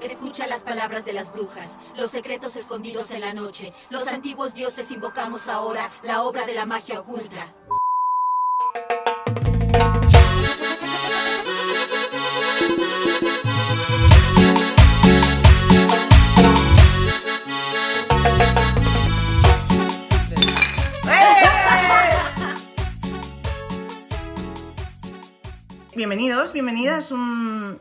Escucha las palabras de las brujas, los secretos escondidos en la noche. Los antiguos dioses invocamos ahora la obra de la magia oculta. Bienvenidos, bienvenidas. un-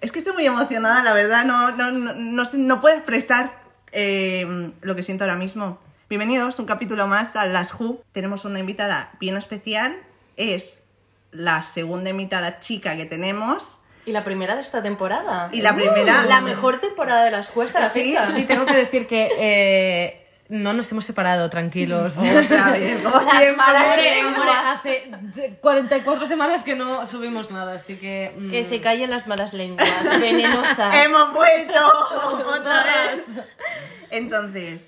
Es que estoy muy emocionada, la verdad. No, no, no, no, puedo expresar eh, lo que siento ahora mismo. Bienvenidos, un capítulo más a Las Who. Tenemos una invitada bien especial. Es la segunda invitada chica que tenemos. Y la primera de esta temporada. Y la primera- La mejor temporada de las la Sí, fecha. Sí, tengo que decir que eh, no nos hemos separado, tranquilos. Otra vez, como siempre. hace de- 44 semanas que no subimos nada, así que... mm, Que se callen las malas lenguas, venenosas. ¡Hemos vuelto! ¡Otra vez! Entonces,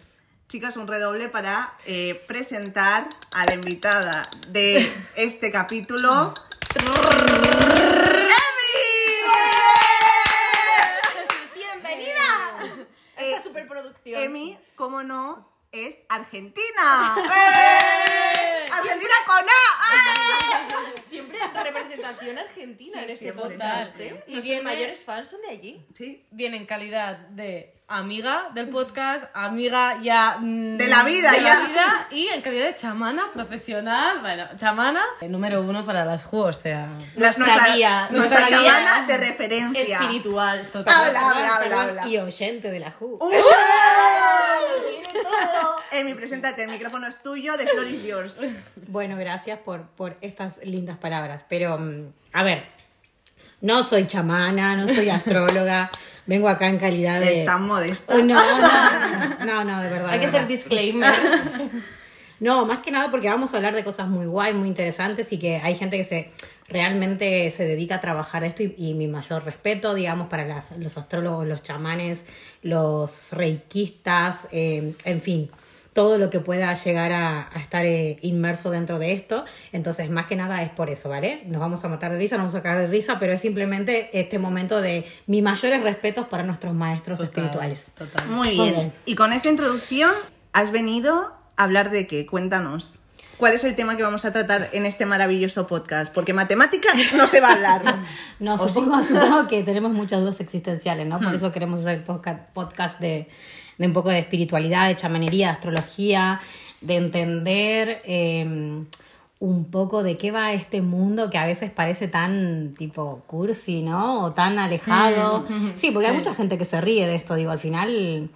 chicas, un redoble para eh, presentar a la invitada de este capítulo. ¡Bienvenida! Eh, Esta superproducción. Emi, como no, es argentina. ¡Eh! ¡Argentina con A! ¡Eh! Siempre representación argentina Sí, en este podcast. ¿eh? Y Nuestros mayores fans son de allí. Sí. Viene en calidad de amiga del podcast, amiga ya... mm, De la vida, de ya. la vida, y en calidad de chamana profesional, bueno, chamana, eh, número uno para las Ju, o sea... Las- Nuestra guía, Nuestra nuestra guía chamana de referencia. Espiritual. Total. Habla, habla, habla, habla. Y oyente de la JU. ¡Uh! Emi, preséntate, el micrófono es tuyo, the floor is yours. Bueno, gracias por, por estas lindas palabras. Pero, mm, a ver, no soy chamana, no soy astróloga. Vengo acá en calidad de. Es tan modesta. Oh, no, no, no, no, de verdad. Hay de que hacer disclaimer. No, más que nada porque vamos a hablar de cosas muy guay, muy interesantes y que hay gente que se realmente se dedica a trabajar esto y, y mi mayor respeto, digamos, para las- los astrólogos, los chamanes, los reikistas, eh, en fin, todo lo que pueda llegar a, a estar eh, inmerso dentro de esto. Entonces, más que nada es por eso, ¿vale? Nos vamos a matar de risa, nos vamos a cagar de risa, pero es simplemente este momento de mis mayores respetos para nuestros maestros espirituales. Total. Muy bien. bien. Y con esta introducción, has venido a hablar de qué? Cuéntanos. ¿Cuál es el tema que vamos a tratar en este maravilloso podcast? Porque matemáticas no se va a hablar. No, ¿O supongo, supongo que tenemos muchas dudas existenciales, ¿no? Por eso queremos hacer podca- podcast de, de un poco de espiritualidad, de chamanería, de astrología, de entender eh, un poco de qué va este mundo que a veces parece tan tipo cursi, ¿no? O tan alejado. Sí, porque hay mucha gente que se ríe de esto, digo, al final...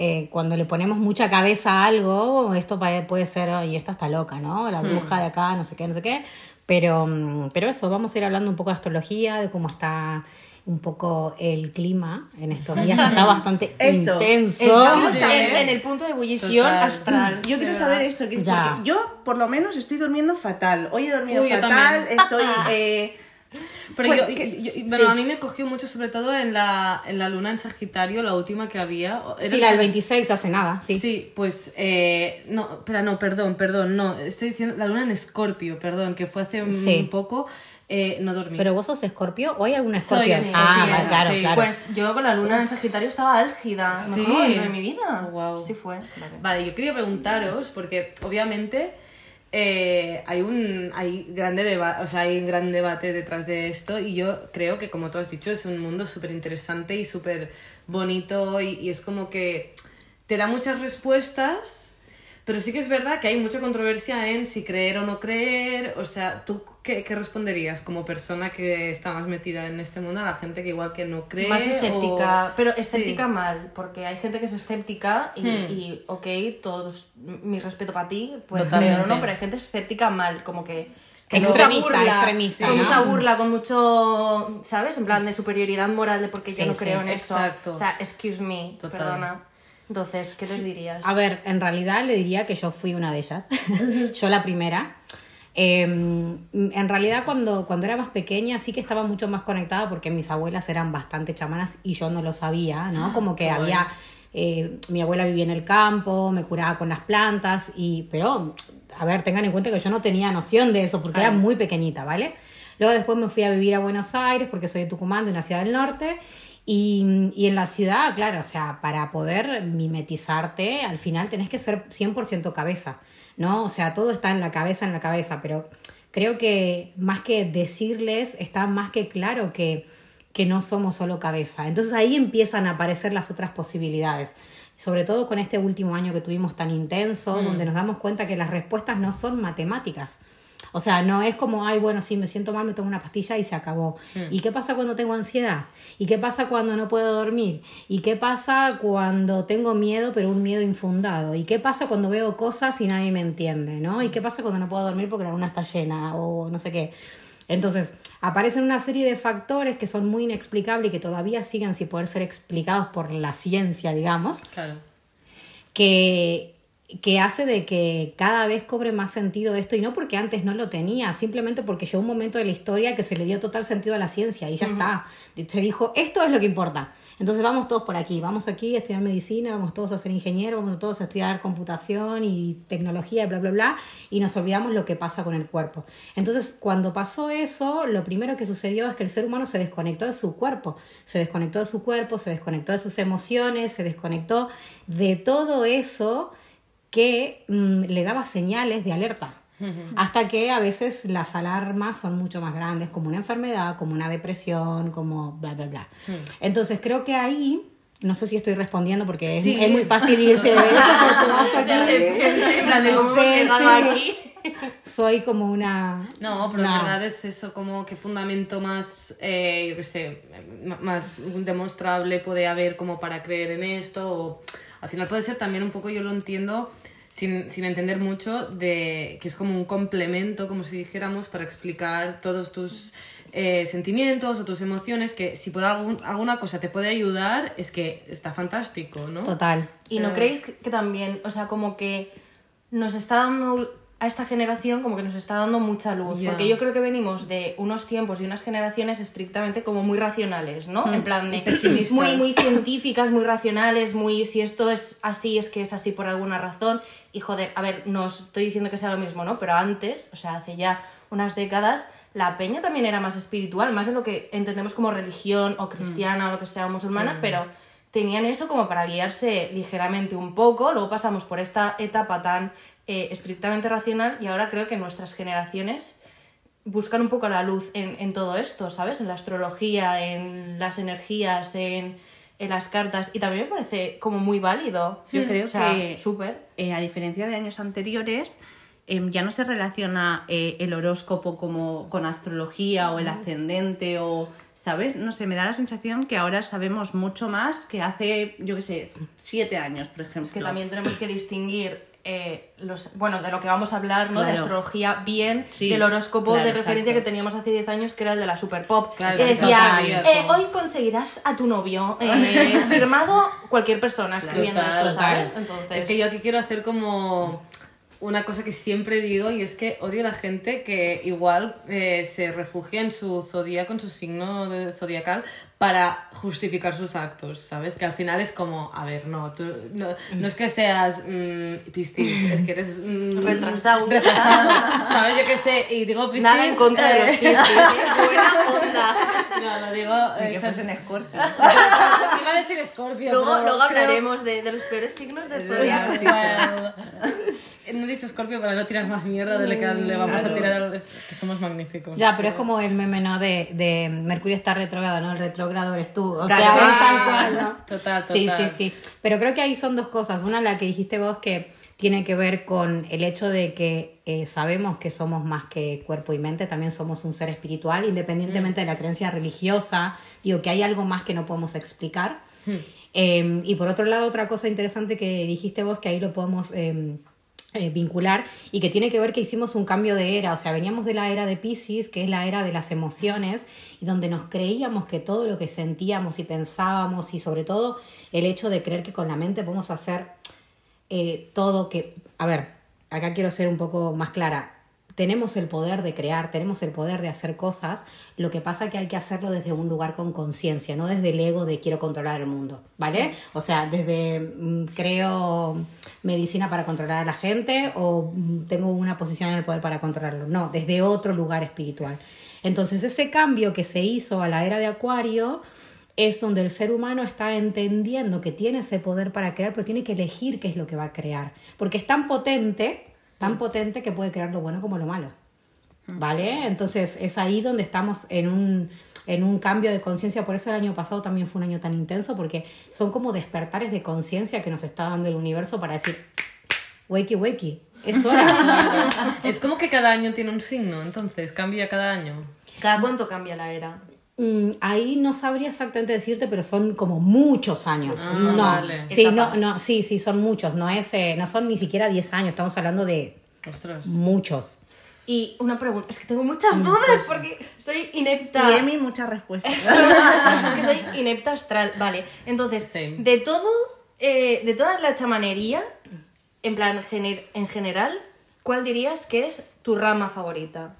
eh, cuando le ponemos mucha cabeza a algo, esto puede ser, y esta está loca, ¿no? La bruja de acá, no sé qué, no sé qué. Pero, mm, pero eso, vamos a ir hablando un poco de astrología, de cómo está un poco el clima en estos días, está bastante Eso. intenso. Estamos en, el punto de ebullición Total. astral. Yo quiero saber eso, que es Ya. porque yo, por lo menos, estoy durmiendo fatal. Hoy he dormido Uy, fatal, estoy... eh, Pero Bueno, yo, que- yo- yo- pero a mí me cogió mucho, sobre todo en la, en la luna en Sagitario, la última que había. Era Sí, la del Sag- 26 hace nada, sí. Sí, pues eh, no, espera, no, perdón, perdón, no, estoy diciendo la luna en Escorpio, perdón, que fue hace un Sí. poco, eh, no dormí. ¿Pero vos sos escorpio o hay alguna Soy escorpio? sí, ah, sí, vale, sí. claro, claro. Pues yo con la luna en Sagitario estaba álgida. Sí. mejor momento de mi vida. Guau. Sí fue. Vale. Vale, yo quería preguntaros, porque obviamente eh, hay un hay grande deba- o sea, hay un gran debate detrás de esto y yo creo que como tú has dicho es un mundo súper interesante y súper bonito y, y es como que te da muchas respuestas, pero sí que es verdad que hay mucha controversia en si creer o no creer, o sea, ¿tú qué, qué responderías como persona que está más metida en este mundo a la gente que igual que no cree? Más escéptica, o- pero Sí. escéptica mal, porque hay gente que es escéptica y, Hmm. y, ok, todos, mi respeto para ti, pues ¿no? Pero hay gente escéptica mal, como que... que Extremista, mucha burla, extremista, Con ¿no? mucha burla, con mucho, ¿sabes? En plan de superioridad moral de porque Sí, yo no sí, creo en eso. exacto. O sea, excuse me, Total. perdona. Entonces, ¿qué les dirías? A ver, en realidad le diría que yo fui una de ellas. yo la primera. Eh, en realidad cuando, cuando era más pequeña sí que estaba mucho más conectada porque mis abuelas eran bastante chamanas y yo no lo sabía, ¿no? Como que había... eh, mi abuela vivía en el campo, me curaba con las plantas, y pero, a ver, tengan en cuenta que yo no tenía noción de eso porque era muy pequeñita, ¿vale? Luego después me fui a vivir a Buenos Aires porque soy de Tucumán, de una ciudad del norte, Y, y en la ciudad, claro, o sea, para poder mimetizarte, al final tenés que ser 100% cabeza, ¿no? O sea, todo está en la cabeza, en la cabeza, pero creo que más que decirles, está más que claro que, que no somos solo cabeza. Entonces ahí empiezan a aparecer las otras posibilidades. Sobre todo con este último año que tuvimos tan intenso, donde nos damos cuenta que las respuestas no son matemáticas. O sea, no es como, ay, bueno, sí, me siento mal, me tomo una pastilla y se acabó. ¿Y qué pasa cuando tengo ansiedad? ¿Y qué pasa cuando no puedo dormir? ¿Y qué pasa cuando tengo miedo, pero un miedo infundado? ¿Y qué pasa cuando veo cosas y nadie me entiende? ¿no? ¿Y qué pasa cuando no puedo dormir porque la luna está llena o no sé qué? Entonces, aparecen una serie de factores que son muy inexplicables y que todavía siguen sin poder ser explicados por la ciencia, digamos Claro. que, que hace de que cada vez cobre más sentido esto y no porque antes no lo tenía, simplemente porque llegó un momento de la historia que se le dio total sentido a la ciencia y ya está. Se dijo, esto es lo que importa. Entonces vamos todos por aquí, vamos aquí a estudiar medicina, vamos todos a ser ingenieros, vamos todos a estudiar computación y tecnología y bla, bla, bla, y nos olvidamos lo que pasa con el cuerpo. Entonces, cuando pasó eso, lo primero que sucedió es que el ser humano se desconectó de su cuerpo, se desconectó de su cuerpo, se desconectó de sus emociones, se desconectó de todo eso que mm, le daba señales de alerta. Hasta que a veces las alarmas son mucho más grandes, como una enfermedad, como una depresión, como bla, bla, bla. Entonces creo que ahí, no sé si estoy respondiendo porque es, Sí. es muy fácil irse de aquí. Soy como una... No, pero No. en verdad es eso, como que fundamento más, eh, yo qué sé, más demostrable puede haber como para creer en esto. O, al final puede ser también un poco, yo lo entiendo, sin, sin entender mucho, de que es como un complemento, como si dijéramos, para explicar todos tus eh, sentimientos o tus emociones, que si por algún- alguna cosa te puede ayudar, es que está fantástico, ¿no? Total. ¿Y no creéis que, que también, o sea, como que nos está dando a esta generación como que nos está dando mucha luz? Porque yo creo que venimos de unos tiempos y unas generaciones estrictamente como muy racionales, ¿no? En plan de pesimistas. muy muy científicas, muy racionales, muy si esto es así es que es así por alguna razón. Y joder, a ver, no estoy diciendo que sea lo mismo, ¿no? Pero antes, o sea, hace ya unas décadas la peña también era más espiritual, más de lo que entendemos como religión o cristiana o lo que sea, o musulmana, pero tenían eso como para guiarse ligeramente un poco, luego pasamos por esta etapa tan eh, estrictamente racional y ahora creo que nuestras generaciones buscan un poco la luz en, en todo esto, ¿sabes? En la astrología, en las energías, en, en las cartas y también me parece como muy válido. Yo creo O sea, que, súper. eh, a diferencia de años anteriores, em, ya no se relaciona eh, el horóscopo como con astrología o el ascendente o, ¿sabes? No sé, me da la sensación que ahora sabemos mucho más que hace, yo qué sé, siete años, por ejemplo. Es que también tenemos que distinguir eh, los, bueno, de lo que vamos a hablar, ¿no? De astrología bien, Sí, del horóscopo claro, de referencia exacto. que teníamos hace 10 años, que era el de la Super Pop. Claro, que decía, eh, hoy conseguirás a tu novio eh, firmado cualquier persona escribiendo esto, ¿sabes? Entonces, Es que yo aquí quiero hacer como una cosa que siempre digo y es que odio a la gente que igual eh, se refugia en su zodíaco, en su signo de- zodiacal para justificar sus actos, ¿sabes? Que al final es como, a ver, no, tú, no, no es que seas mm, piscis, es que eres mm, Retrasado. retrasado, ¿sabes? Yo qué sé, y digo piscis... nada en contra de los eh, Piscis, ¿eh? Buena onda. No, lo digo... Esas- fuesen Scorpio. Iba a decir Scorpio, Luego, pero luego creo- hablaremos de, de los peores signos del zodiaco. Bueno, no he dicho Scorpio para no tirar más mierda de lo que le vamos a Claro. tirar a los que somos magníficos. Ya, pero es como el meme, ¿no? De, de Mercurio está retrógrado, ¿no? El retrógrado eres tú. O sea, es Ah, tal cual, ¿no? total, Sí, total. sí, sí. Pero creo que ahí son dos cosas. Una, la que dijiste vos, que tiene que ver con el hecho de que eh, sabemos que somos más que cuerpo y mente, también somos un ser espiritual, independientemente de la creencia religiosa. Digo, que hay algo más que no podemos explicar. Eh, y por otro lado, otra cosa interesante que dijiste vos, que ahí lo podemos eh, eh, vincular, y que tiene que ver que hicimos un cambio de era, o sea, veníamos de la era de Pisces, que es la era de las emociones, y donde nos creíamos que todo lo que sentíamos y pensábamos, y sobre todo el hecho de creer que con la mente podemos hacer eh, todo que, a ver, acá quiero ser un poco más clara. Tenemos el poder de crear, tenemos el poder de hacer cosas, lo que pasa que hay que hacerlo desde un lugar con conciencia, no desde el ego de quiero controlar el mundo, ¿vale? O sea, desde mm, creo medicina para controlar a la gente o mm, tengo una posición en el poder para controlarlo, no, desde otro lugar espiritual. Entonces ese cambio que se hizo a la era de Acuario es donde el ser humano está entendiendo que tiene ese poder para crear, pero tiene que elegir qué es lo que va a crear. Porque es tan potente, tan potente que puede crear lo bueno como lo malo. ¿Vale? Entonces es ahí donde estamos en un, en un cambio de conciencia. Por eso el año pasado también fue un año tan intenso, porque son como despertares de conciencia que nos está dando el universo para decir, wakey, wakey, es hora. Es como que cada año tiene un signo, entonces cambia cada año. ¿Cada cuánto cambia la era? Mm, ahí no sabría exactamente decirte, pero son como muchos años. Ah, no, vale. sí, no, Etapas. no, sí, sí, son muchos. No es, eh, no son ni siquiera 10 años. Estamos hablando de Ostras. muchos. Y una pregunta, es que tengo muchas dudas porque soy inepta. Y Emi, muchas respuestas. es que soy inepta astral. Vale, entonces, de todo, eh, de toda la chamanería, en plan, gener- en general, ¿cuál dirías que es tu rama favorita?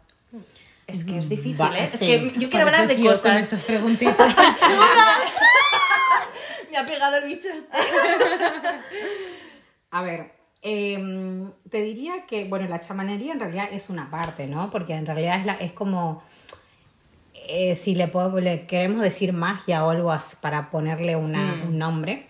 Es que es difícil, Va, ¿eh? Es que yo quiero hablar de con cosas. estas preguntitas. Me ha pegado el bicho este. A ver, em, te diría que, bueno, la chamanería en realidad es una parte, ¿no? Porque en realidad es, la, es como, eh, si le, podemos- le queremos decir magia o algo para ponerle una- un nombre,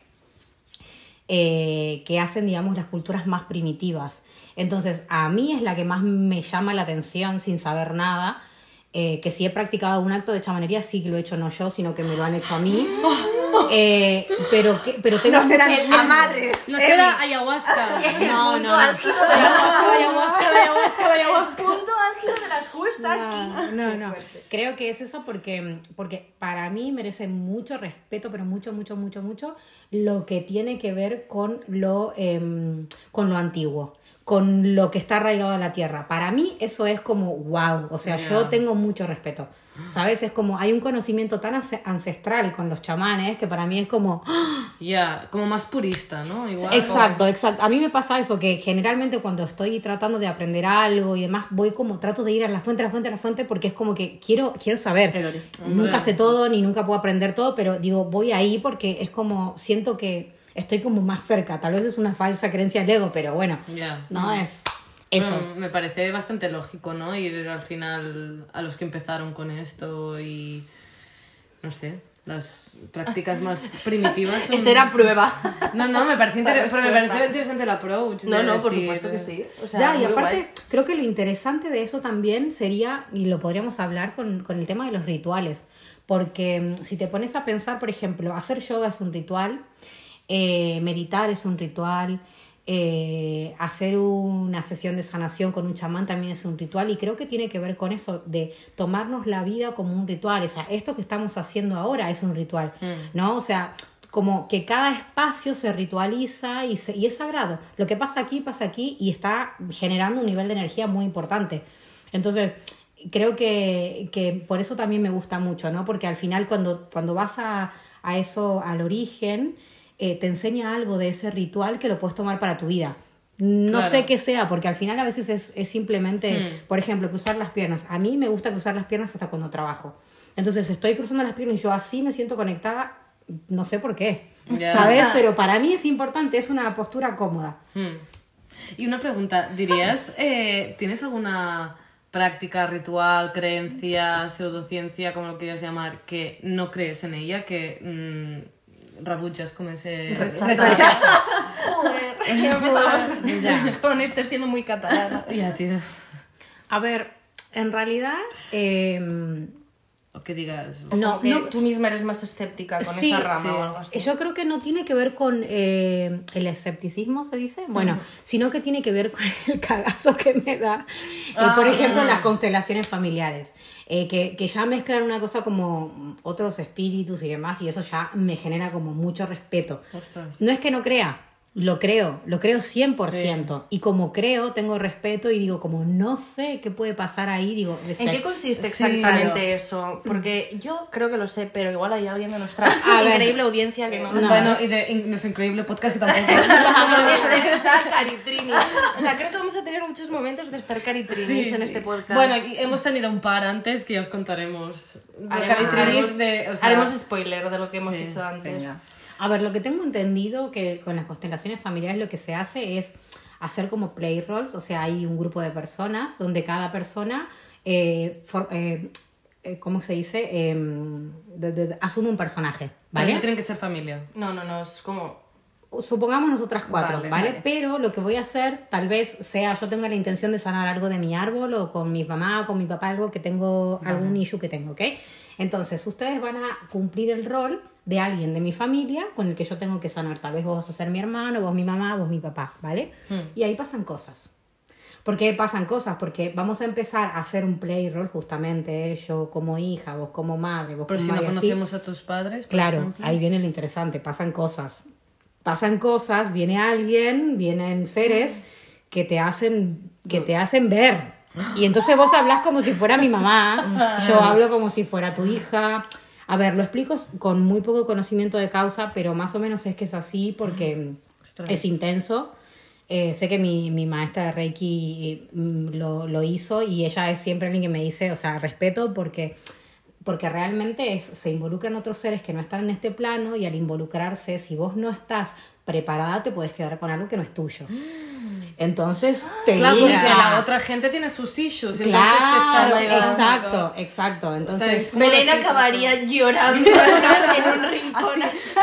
eh, que hacen, digamos, las culturas más primitivas. Entonces, a mí es la que más me llama la atención sin saber nada. eh, que si he practicado un acto de chamanería, sí que lo he hecho no yo, sino que me lo han hecho a mí. Eh, pero, que, pero tengo No serán amarres. No será ayahuasca. No, no, no. ayahuasca, ayahuasca, ayahuasca, ayahuasca. punto álgido de las aquí. No, no, no. Creo que es eso porque, porque para mí merece mucho respeto, pero mucho, mucho, mucho, mucho, lo que tiene que ver con lo, em, con lo antiguo, con lo que está arraigado a la tierra. Para mí eso es como wow, o sea, yo tengo mucho respeto. ¿Sabes? Es como, hay un conocimiento tan ance- ancestral con los chamanes que para mí es como, ¡ah! Ya, como más purista, ¿no? Igual. Exacto, exacto. A mí me pasa eso, que generalmente cuando estoy tratando de aprender algo y demás, voy como, trato de ir a la fuente, a la fuente, a la fuente, porque es como que quiero, quiero saber. El. Nunca sé todo, ni nunca puedo aprender todo, pero digo, voy ahí porque es como, siento que estoy como más cerca. Tal vez es una falsa creencia del ego, pero bueno, Ya. no es eso. Me parece bastante lógico, ¿no? Ir al final a los que empezaron con esto y. No sé, las prácticas más primitivas. son- Esta era prueba. No, no, me parece, inter- Para pero me respuesta. pareció interesante el approach. No, no, por supuesto que sí. O sea, ya, y aparte, guay. creo que lo interesante de eso también sería, y lo podríamos hablar con, con el tema de los rituales, porque mm, si te pones a pensar, por ejemplo, hacer yoga es un ritual, eh, meditar es un ritual, eh, hacer una sesión de sanación con un chamán también es un ritual, y creo que tiene que ver con eso de tomarnos la vida como un ritual, o sea, esto que estamos haciendo ahora es un ritual, ¿no? O sea, como que cada espacio se ritualiza y, se- y es sagrado. Lo que pasa aquí, pasa aquí y está generando un nivel de energía muy importante. Entonces, creo que, que por eso también me gusta mucho, ¿no? Porque al final cuando, cuando vas a, a eso, al origen, eh, te enseña algo de ese ritual que lo puedes tomar para tu vida. No Claro. sé qué sea, porque al final a veces es, es simplemente, por ejemplo, cruzar las piernas. A mí me gusta cruzar las piernas hasta cuando trabajo. Entonces estoy cruzando las piernas y yo así me siento conectada, no sé por qué, Ya. ¿sabes? Pero para mí es importante, es una postura cómoda. Hmm. Y una pregunta, ¿dirías, eh, ¿tienes alguna práctica, ritual, creencia, pseudociencia, como lo quieras llamar, que no crees en ella, que mm, rabuchas con ese... Joder, empezamos Ya. con este siendo muy catalana. Ya, tío. A ver, en realidad... eh, O que digas... no, que no, tú misma eres más escéptica con Sí, esa rama sí. o algo así. Yo creo que no tiene que ver con eh, el escepticismo, se dice, bueno, sino que tiene que ver con el cagazo que me da, eh, por ejemplo, las constelaciones familiares, eh, que, que ya mezclan una cosa como otros espíritus y demás, y eso ya me genera como mucho respeto. Ostras. No es que no crea, lo creo, lo creo 100%, y como creo, tengo respeto y digo, como no sé qué puede pasar ahí, digo, ¿En qué respect. consiste Sí, exactamente claro. eso? Porque yo creo que lo sé, pero igual hay alguien de nuestra A ver. increíble audiencia que no lo No. sabe. Bueno, y de in- nuestro increíble podcast que tampoco... Está caritrini. O sea, creo que vamos a tener muchos momentos de estar caritrinis Sí, en sí. este podcast. Bueno, y hemos tenido un par antes que ya os contaremos. haremos, Caritrinis haremos- de... o sea, haremos spoiler de lo que hemos sí, hecho antes. venga. A ver, lo que tengo entendido que con las constelaciones familiares lo que se hace es hacer como play roles, o sea, hay un grupo de personas donde cada persona eh, for- eh, eh, ¿cómo se dice? Em, de- de- de- asume un personaje, ¿vale? No tienen que ser familia. No, no, no, es como... Supongamos nosotras cuatro, Vale, ¿vale? vale. Pero lo que voy a hacer, tal vez sea yo tenga la intención de sanar algo de mi árbol o con mi mamá o con mi papá, algo que tengo, algún issue que tengo, ¿ok? Entonces, ustedes van a cumplir el rol de alguien de mi familia con el que yo tengo que sanar. Tal vez vos vas a ser mi hermano, vos mi mamá, vos mi papá, ¿vale? Y ahí pasan cosas. ¿Por qué pasan cosas? Porque vamos a empezar a hacer un play role justamente, ¿eh? yo como hija, vos como madre, vos Pero como si no así. conocemos a tus padres, por Claro, ejemplo. ahí viene lo interesante, pasan cosas. Pasan cosas, viene alguien, vienen seres que te hacen, que te hacen ver. Y entonces vos hablas como si fuera mi mamá, yo hablo como si fuera tu hija. A ver, lo explico con muy poco conocimiento de causa, pero más o menos es que es así porque Ostras. es intenso. Eh, sé que mi, mi maestra de Reiki mm, lo, lo hizo y ella es siempre alguien que me dice, o sea, respeto porque, porque realmente es, se involucran otros seres que no están en este plano y al involucrarse, si vos no estás preparada, te puedes quedar con algo que no es tuyo. Entonces, te Claro, porque linka. la otra gente tiene sus issues. entonces te Claro, está exacto, exacto. Entonces, es como Belén acabaría llorando en un rincón así.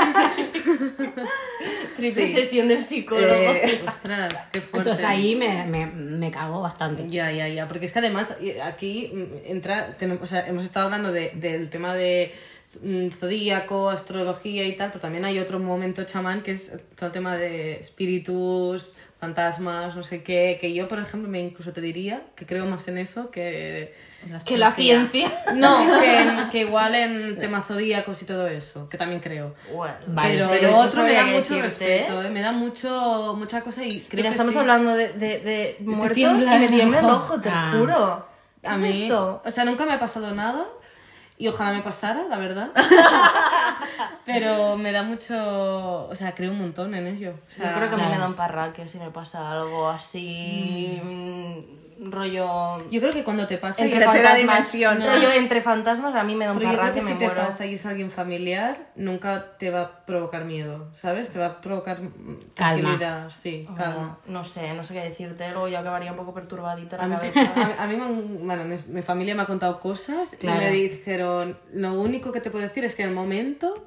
Triple Sí. sesión del psicólogo. Eh, Ostras, qué fuerte. entonces ahí me, me, me cagó bastante. Ya, ya, ya. Porque es que además eh, aquí mm, entra. tenemos- o sea, hemos estado hablando de- del tema de mm, zodíaco, astrología y tal, pero también hay otro momento chamán que es todo el tema de espíritus, fantasmas, no sé qué. Que yo, por ejemplo, me incluso te diría que creo más en eso que. en Que la ciencia. No, que, en- que igual en temas zodíacos y todo eso, que también creo. Bueno, pero pero lo no otro me da mucho decirte, respeto, ¿eh? me da mucho, mucha cosa y creo Mira, que estamos sí. hablando de, de, de muertos y me tiembla el ojo. te lo Ah. juro. ¿Qué A es mí, esto? o sea, nunca me ha pasado nada y ojalá me pasara, la verdad. Pero me da mucho, o sea, creo un montón en ello. O sea, Yo creo que a mí me da un parraque si me pasa algo así, mm, rollo... Yo creo que cuando te pasa Entre fantasmas, dimensión. rollo entre fantasmas a mí me da un Pero yo creo parraque, que me si te muero. pasa y es alguien familiar, nunca te va a provocar miedo, ¿sabes? Te va a provocar mm, Calma. sí, calma. No, no sé, no sé qué decirte, luego yo acabaría un poco perturbadita A la mí, cabeza. a mí- a mí me han- bueno, mi, mi familia me ha contado cosas Claro. y me dijeron, lo único que te puedo decir es que en el momento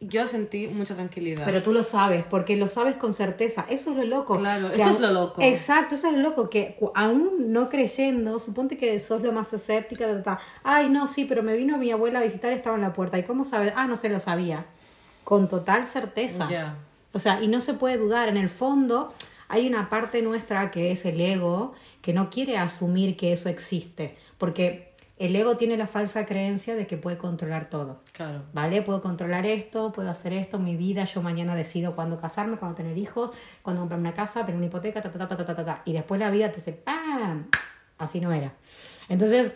yo sentí mucha tranquilidad. Pero tú lo sabes, porque lo sabes con certeza. Eso es lo loco. Claro, eso es lo loco. Exacto, eso es lo loco. Que aún no creyendo, suponte que sos lo más escéptica, ta, ta, ay, no, sí, pero me vino mi abuela a visitar, estaba en la puerta. ¿Y cómo sabes? Ah, no se lo sabía. Con total certeza. Ya. O sea, y no se puede dudar. En el fondo, hay una parte nuestra que es el ego, que no quiere asumir que eso existe. Porque el ego tiene la falsa creencia de que puede controlar todo. Claro. ¿Vale? Puedo controlar esto, puedo hacer esto, mi vida, yo mañana decido cuándo casarme, cuándo tener hijos, cuándo comprar una casa, tener una hipoteca, ta, ta, ta, ta, ta, ta, ta. Y después la vida te dice, ¡pam! Así no era. Entonces,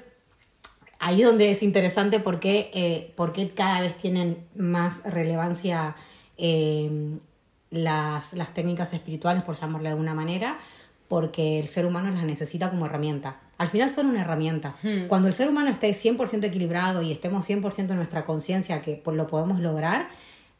ahí es donde es interesante porque, eh, porque cada vez tienen más relevancia eh, las, las técnicas espirituales, por llamarle de alguna manera, porque el ser humano las necesita como herramienta. Al final son una herramienta. Cuando el ser humano esté 100% equilibrado y estemos 100% en nuestra conciencia que lo podemos lograr,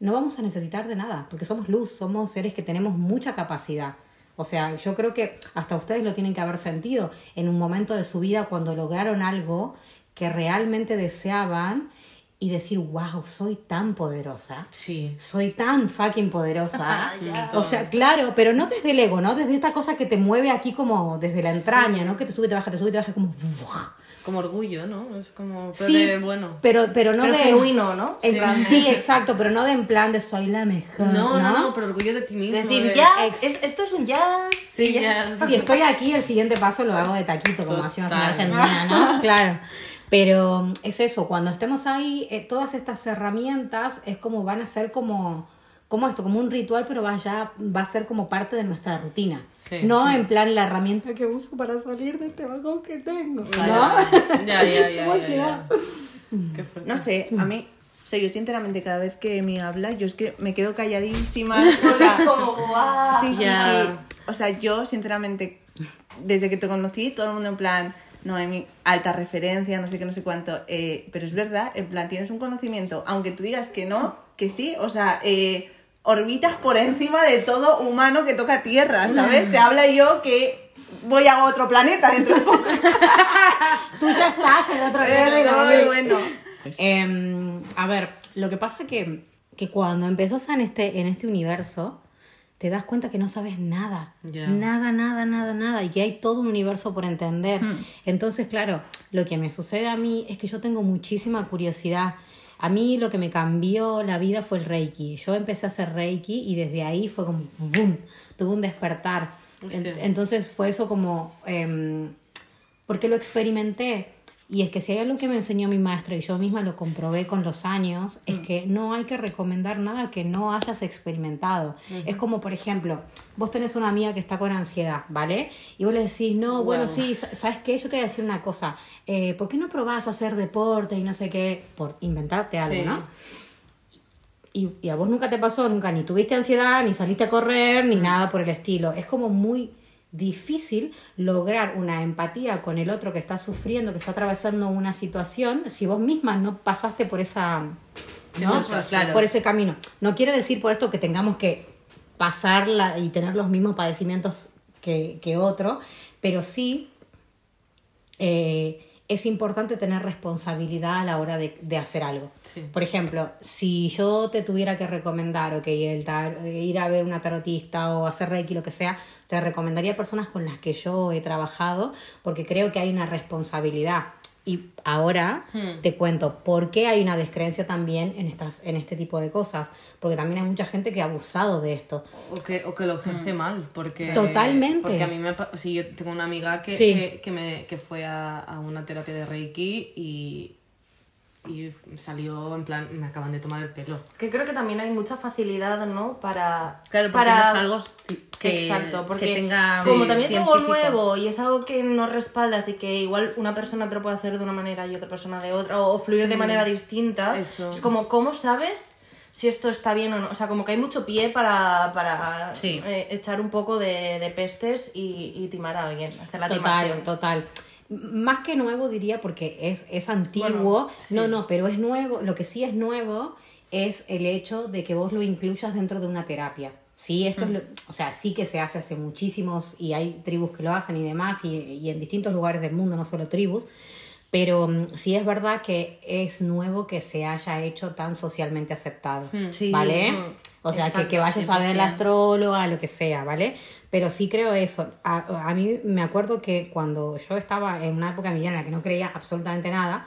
no vamos a necesitar de nada, porque somos luz, somos seres que tenemos mucha capacidad. O sea, yo creo que hasta ustedes lo tienen que haber sentido en un momento de su vida cuando lograron algo que realmente deseaban y decir, wow, soy tan poderosa. Sí. Soy tan fucking poderosa. O sea, claro, pero no desde el ego, ¿no? Desde esta cosa que te mueve aquí como desde la entraña, ¿no? Que te sube, te baja, te sube, te baja, como... ¡buah! Como orgullo, ¿no? Es como... Pero Sí, de bueno. pero, pero no Pero de... genuino, ¿no? en- Sí. sí, exacto, pero no de en plan de soy la mejor, No, ¿no? no, no, pero orgullo de ti mismo. Decir, de- jazz, es- esto es un jazz. Sí, ya. Si estoy aquí, el siguiente paso lo hago de taquito, como hacemos en Argentina, ¿no? Claro. Pero es eso, cuando estemos ahí, eh, todas estas herramientas es como van a ser como, como esto, como un ritual, pero va, ya, va a ser como parte de nuestra rutina. Sí. No en plan la herramienta que uso para salir de este bajón que tengo. ¿no? Ya, ya, ya, ya, ¿Cómo ya, se ya. llama? Qué fuerte. No sé, a mí, o sea, yo sinceramente cada vez que me habla, yo es que me quedo calladísima. O sea, Es como, guau. sí, sí, Ya. sí. O sea, yo sinceramente, desde que te conocí, todo el mundo en plan, no, mi alta referencia, no sé qué, no sé cuánto. eh, pero es verdad, en plan, tienes un conocimiento, aunque tú digas que no, que sí, o sea, eh, orbitas por encima de todo humano que toca tierra, ¿sabes? Te habla yo que voy a otro planeta dentro de poco. Tú ya estás en otro Ay, bueno. Em, a ver, lo que pasa que, que cuando empezás en este, en este universo, te das cuenta que no sabes nada. Nada, nada, nada, nada. Y que hay todo un universo por entender. Entonces, claro, lo que me sucede a mí es que yo tengo muchísima curiosidad. A mí lo que me cambió la vida fue el Reiki. Yo empecé a hacer Reiki y desde ahí fue como ¡boom! Tuve un despertar. Hostia. Entonces fue eso como... em, porque lo experimenté. Y es que si hay algo que me enseñó mi maestra y yo misma lo comprobé con los años, es que no hay que recomendar nada que no hayas experimentado. Es como, por ejemplo, vos tenés una amiga que está con ansiedad, ¿vale? Y vos le decís, no, bueno, sí, sa- ¿sabes qué? Yo te voy a decir una cosa. Eh, ¿Por qué no probás a hacer deporte y no sé qué? Por inventarte algo, Sí. ¿no? Y, y a vos nunca te pasó, nunca ni tuviste ansiedad, ni saliste a correr, ni nada por el estilo. Es como muy difícil lograr una empatía con el otro que está sufriendo, que está atravesando una situación, si vos misma no pasaste por esa... ¿no? Razón. Por ese camino. No quiere decir por esto que tengamos que pasarla y tener los mismos padecimientos que, que otro, pero sí eh, es importante tener responsabilidad a la hora de, de hacer algo. Sí. Por ejemplo, si yo te tuviera que recomendar, ok, el tar- ir a ver una tarotista o hacer reiki, lo que sea, te recomendaría personas con las que yo he trabajado porque creo que hay una responsabilidad. Y ahora te cuento por qué hay una descreencia también en, estas, en este tipo de cosas. Porque también hay mucha gente que ha abusado de esto. O que, o que lo ejerce mal, porque... Totalmente. Porque a mí me... Sí, yo tengo una amiga que, Sí. que, que me, que fue a, a una terapia de Reiki y, y salió en plan, me acaban de tomar el pelo. Es que creo que también hay mucha facilidad, ¿no? Para. Claro, para... no es algo que- Exacto, que porque tenga como Sí. también es algo nuevo y es algo que nos respaldas y que igual una persona te lo puede hacer de una manera y otra persona de otra, o fluir de manera distinta, Eso. es como, ¿cómo sabes si esto está bien o no? O sea, como que hay mucho pie para, para Sí. eh, echar un poco de, de pestes y, y timar a alguien, hacer la Total, timación. total. Más que nuevo diría porque es, es antiguo. Bueno, No, no, pero es nuevo. Lo que sí es nuevo es el hecho de que vos lo incluyas dentro de una terapia. Sí, esto es lo- o sea, sí que se hace hace muchísimos y hay tribus que lo hacen y demás y, y en distintos lugares del mundo, no solo tribus. Pero mm, sí es verdad que es nuevo que se haya hecho tan socialmente aceptado, Sí. ¿vale? Mm. O sea, que, Exacto, que vayas a ver la 100%. astróloga, lo que sea, ¿vale? Pero sí creo eso. A, a mí me acuerdo que cuando yo estaba en una época de mi vida en la que no creía absolutamente nada,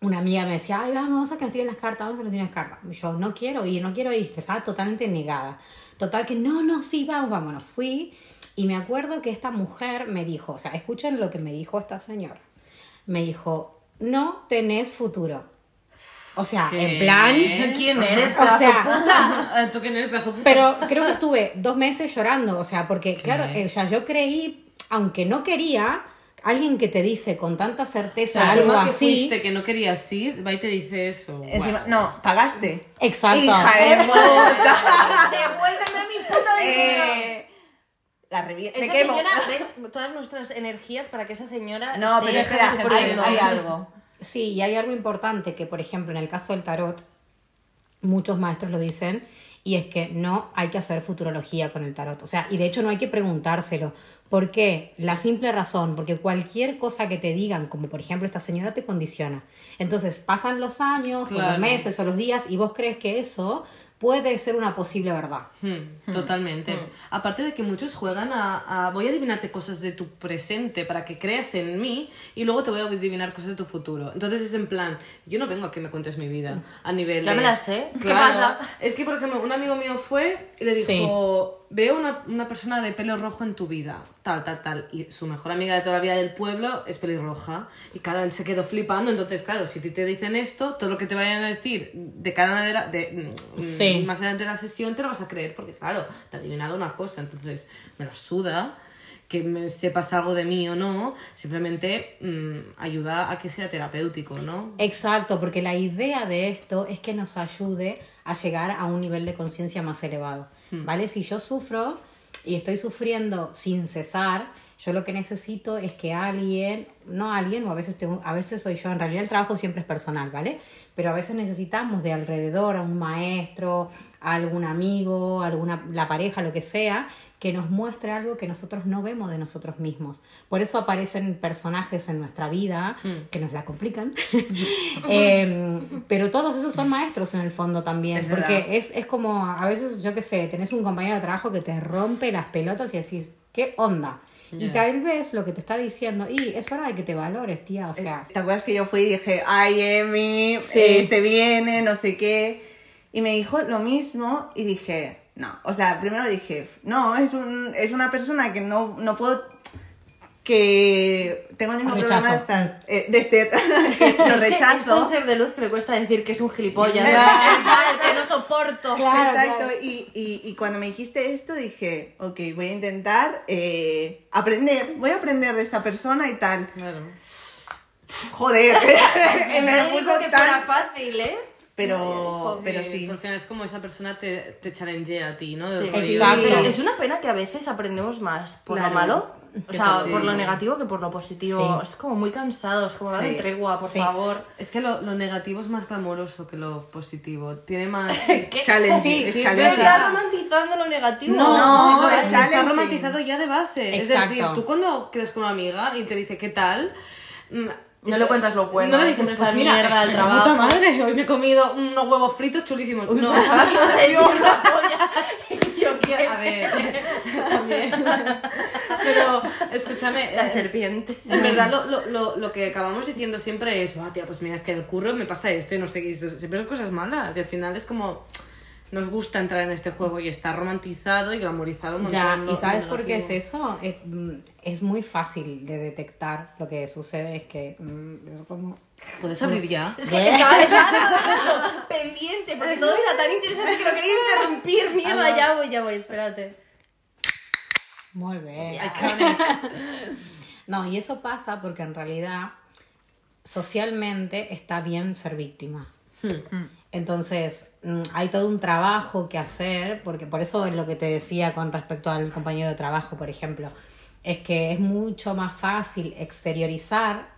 una amiga me decía, ay, vamos a que nos tiren las cartas, vamos a que nos tiren las cartas. Y yo, no quiero ir, no quiero ir, estaba totalmente negada. Total que, no, no, sí, vamos, vámonos. Fui y me acuerdo que esta mujer me dijo, o sea, escuchen lo que me dijo esta señora. Me dijo, no tenés futuro. O sea, ¿Qué? en plan... ¿Quién eres? O sea, Ah, ¿Tú quién eres, pedazo puta? pero creo que estuve dos meses llorando, o sea, porque, claro, eh, o sea, yo creí, aunque no quería, alguien que te dice con tanta O certeza sea, algo encima que así. fuiste, que no querías ir, va y te dice eso. Encima, no, pagaste. Exacto. Hija de puta. Devuélveme mi puto Eh, la reviento. Esa Te quemo. señora, ves todas nuestras energías para que esa señora. No, pero espera, hay, hay algo. Sí, y hay algo importante que, por ejemplo, en el caso del tarot, muchos maestros lo dicen, y es que no hay que hacer futurología con el tarot. O sea, y de hecho no hay que preguntárselo. ¿Por qué? La simple razón, porque cualquier cosa que te digan, como por ejemplo esta señora, te condiciona. Entonces pasan los años, o los meses, o los días, y vos crees que eso puede ser una posible verdad. Hmm, totalmente. Aparte de que muchos juegan a, a- Voy a adivinarte cosas de tu presente para que creas en mí y luego te voy a adivinar cosas de tu futuro. Entonces es en plan, yo no vengo a que me cuentes mi vida a nivel Ya de- me la sé. ¿Qué pasa? Es que, por ejemplo, un amigo mío fue y le dijo, veo una, una persona de pelo rojo en tu vida, tal, tal, tal. Y su mejor amiga de toda la vida del pueblo es pelirroja. Y claro, él se quedó flipando. Entonces, claro, si te dicen esto, todo lo que te vayan a decir de cara a la- de, mm, Sí. más adelante de la sesión te lo vas a creer porque, claro, te ha adivinado una cosa. Entonces, me la suda que me sepas algo de mí o no, simplemente mm, ayuda a que sea terapéutico, ¿no? Exacto, porque la idea de esto es que nos ayude a llegar a un nivel de conciencia más elevado, ¿vale? Si yo sufro y estoy sufriendo sin cesar, yo lo que necesito es que alguien, no alguien, o a veces, tengo- a veces soy yo, en realidad el trabajo siempre es personal, ¿vale? Pero a veces necesitamos de alrededor a un maestro, a algún amigo, a alguna, la pareja, lo que sea, que nos muestre algo que nosotros no vemos de nosotros mismos. Por eso aparecen personajes en nuestra vida que nos la complican. Eh, pero todos esos son maestros en el fondo también, Es porque es, es como, a veces, yo qué sé, tenés un compañero de trabajo que te rompe las pelotas y decís, ¿qué onda? Y tal vez lo que te está diciendo, y es hora de que te valores, tía, o sea... ¿Te acuerdas que yo fui y dije, ay, Emi, Sí. eh, se viene, no sé qué? Y me dijo lo mismo y dije, no. O sea, primero dije, no, es, un, es una persona que no, no puedo. que tengo el mismo Rechazo. problema de estar. eh, de ser. que lo Es es rechazo. un ser de luz le cuesta decir que es un gilipollas. Es. Es que no soporto. Claro, Exacto, claro. Y, y, y cuando me dijiste esto dije, ok, voy a intentar eh, aprender, voy a aprender de esta persona y tal. Claro. Joder, me dijo que tan- fuera fácil, ¿eh? Pero, pero Sí. Al final es como esa persona te, te challengea a ti, ¿no? Sí, Exacto. Pero es una pena que a veces aprendemos más por Claro. lo malo, o sea, Sí. por lo negativo que por lo positivo. Sí. Es como muy cansado, es como Sí. tregua, por Sí. favor. Es que lo, lo negativo es más glamoroso que lo positivo. Tiene más... Challenge, Sí, es sí, challenge. pero está romantizando lo negativo. No, No, no, está romantizado ya de base. Es decir, tú cuando crees con una amiga y te dice qué tal, mm, No le cuentas lo bueno, No le dices, pues mira, mierda, de trabajo". puta madre, hoy me he comido unos huevos fritos chulísimos. no, que- a ver, también. Pero, escúchame, La eh, serpiente. En verdad, lo, lo, lo, lo que acabamos diciendo siempre es, "Buah, tía, pues mira, es que el curro me pasa esto y no sé qué, siempre son cosas malas. Y al final es como, nos gusta entrar en este juego y está romantizado y glamorizado un Ya, ¿y sabes por qué es eso? Es, mm, es muy fácil de detectar. Lo que sucede es que mm, es como... ¿Puedes abrir ya? Es que estaba, estaba pendiente, porque todo era tan interesante que lo quería interrumpir. Mierda, ya voy, ya voy, espérate. Muy bien. No, y eso pasa porque en realidad socialmente está bien ser víctima. Entonces, mm, hay todo un trabajo que hacer, porque por eso es lo que te decía con respecto al compañero de trabajo, por ejemplo, es que es mucho más fácil exteriorizar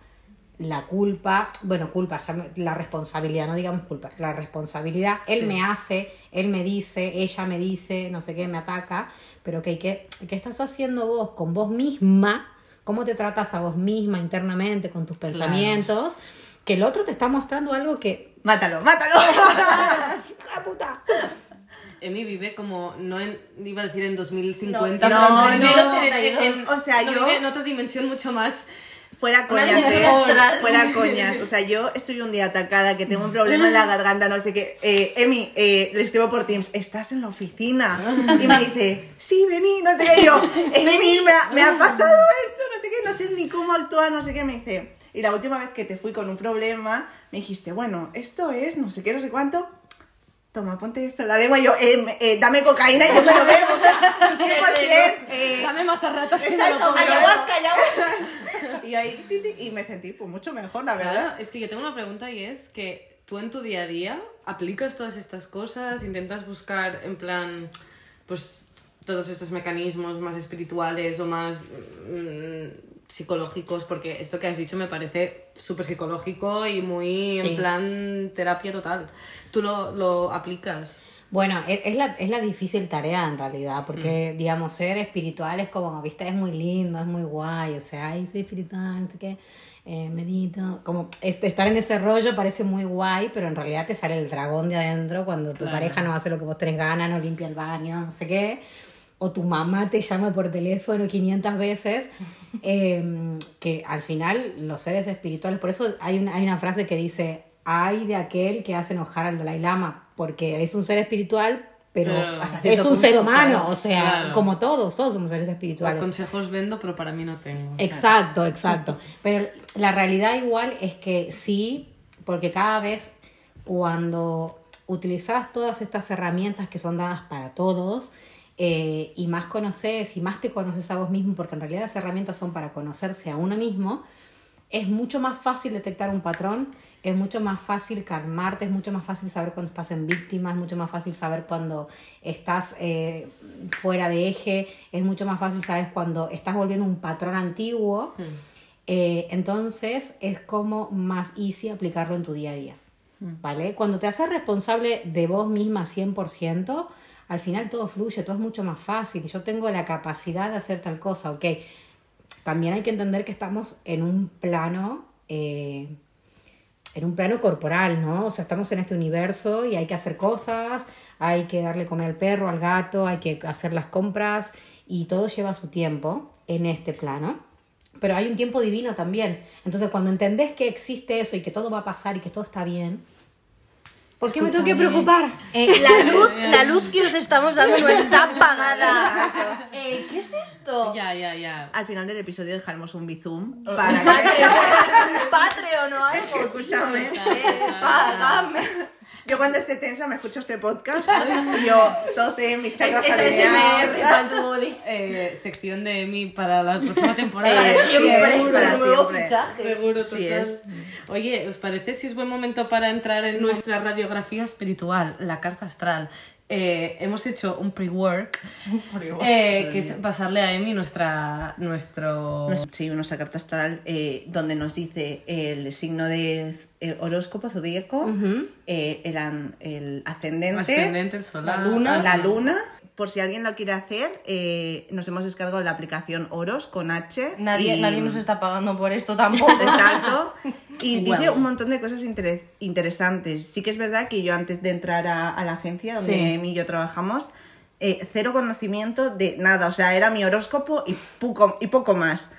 la culpa, bueno, culpa, ya me- la responsabilidad, no digamos culpa, la responsabilidad, él me hace, él me dice, ella me dice, no sé qué, me ataca, pero ok, ¿qué, ¿qué estás haciendo vos con vos misma? ¿Cómo te tratas a vos misma internamente con tus pensamientos? Que el otro te está mostrando algo que... Mátalo, mátalo. ¡Ah, puta! Emi vive como, no en, iba a decir en 2050, No, pero no, vive no, en- o sea, no, yo- vive en otra dimensión mucho más... Fuera coñas, eh. Fuera coñas. O sea, yo estoy un día atacada, que tengo un problema en la garganta, no sé qué. Eh, Emi, eh, le escribo por Teams, ¿estás en la oficina? Y me dice, sí, vení, no sé qué. Y yo, Emi, me ha, me ha pasado esto, no sé qué, no sé ni cómo actuar, no sé qué. Me dice, y la última vez que te fui con un problema, me dijiste, bueno, esto es, no sé qué, no sé cuánto. Toma, ponte esto en la lengua y yo, eh, eh, dame cocaína y yo me lo bebo. O sea, 100%. Eh, Dame matarratas lo Exacto, pongo. ayahuasca, ayahuasca. Y ahí y me sentí pues mucho mejor, la verdad. Claro, es que yo tengo una pregunta y es que tú en tu día a día aplicas todas estas cosas, intentas buscar en plan, pues todos estos mecanismos más espirituales o más mm, psicológicos, porque esto que has dicho me parece súper psicológico y muy Sí. en plan terapia total. ¿Tú lo, lo aplicas? Bueno, es, es la, es la difícil tarea en realidad, porque, digamos, ser espiritual es como, viste, es muy lindo, es muy guay, o sea, ay, soy espiritual, no sé qué, eh, medito, como este, estar en ese rollo parece muy guay, pero en realidad te sale el dragón de adentro cuando tu Claro. pareja no hace lo que vos tenés ganas, no limpia el baño, no sé qué, o tu mamá te llama por teléfono 500 veces, eh, que al final los seres espirituales, por eso hay una, hay una frase que dice, hay de aquel que hace enojar al Dalai Lama, porque es un ser espiritual, pero, es un ser humano, claro, o sea, claro. como todos, todos somos seres espirituales. Consejos vendo, pero para mí no tengo. Exacto, exacto. Pero la realidad igual es que sí, porque cada vez cuando utilizas todas estas herramientas que son dadas para todos, eh, y más conoces y más te conoces a vos mismo, porque en realidad las herramientas son para conocerse a uno mismo, es mucho más fácil detectar un patrón, es mucho más fácil calmarte, es mucho más fácil saber cuando estás en víctima, es mucho más fácil saber cuando estás eh, fuera de eje, es mucho más fácil saber cuando estás volviendo un patrón antiguo. Eh, entonces es como más easy aplicarlo en tu día a día. ¿vale? Cuando te haces responsable de vos misma 100%, al final todo fluye, todo es mucho más fácil. Yo tengo la capacidad de hacer tal cosa, ok. También hay que entender que estamos en un plano, eh, en un plano corporal, ¿no? O sea, estamos en este universo y hay que hacer cosas, hay que darle comer al perro, al gato, hay que hacer las compras y todo lleva su tiempo en este plano. Pero hay un tiempo divino también. Entonces, cuando entendés que existe eso y que todo va a pasar y que todo está bien, ¿por qué me tengo que preocupar? Eh, la luz, la luz que os estamos dando no está apagada. Eh, ¿Qué es esto? Ya, ya, ya. Al final del episodio dejaremos un bizum Oh. para que... Patreon, Patreon o algo. Escúchame. Eh, págame. Yo cuando esté tensa me escucho este podcast y yo toce mis chakras es. SMR. Eh, sección de Emi para la próxima temporada. Eh, Siempre, sí, para un nuevo fichaje. Seguro, Sí total. es. Oye, ¿os parece si es buen momento para entrar en nuestra radiografía espiritual, la carta astral? Eh, hemos hecho un pre-work, eh, que es pasarle a Emi nuestra, nuestro... Sí, nuestra carta astral eh, donde nos dice el signo de el horóscopo zodíaco, eh, el, an- el ascendente, ascendente, el solar, la luna. la luna. Por si alguien lo quiere hacer, eh, nos hemos descargado la aplicación Oros con H. Nadie, y- nadie nos está pagando por esto tampoco. Exacto. Y dice un montón de cosas interes- interesantes. Sí que es verdad que yo antes de entrar a, a la agencia donde Sí. Emi y yo trabajamos, eh, cero conocimiento de nada. O sea, era mi horóscopo y poco, y poco más.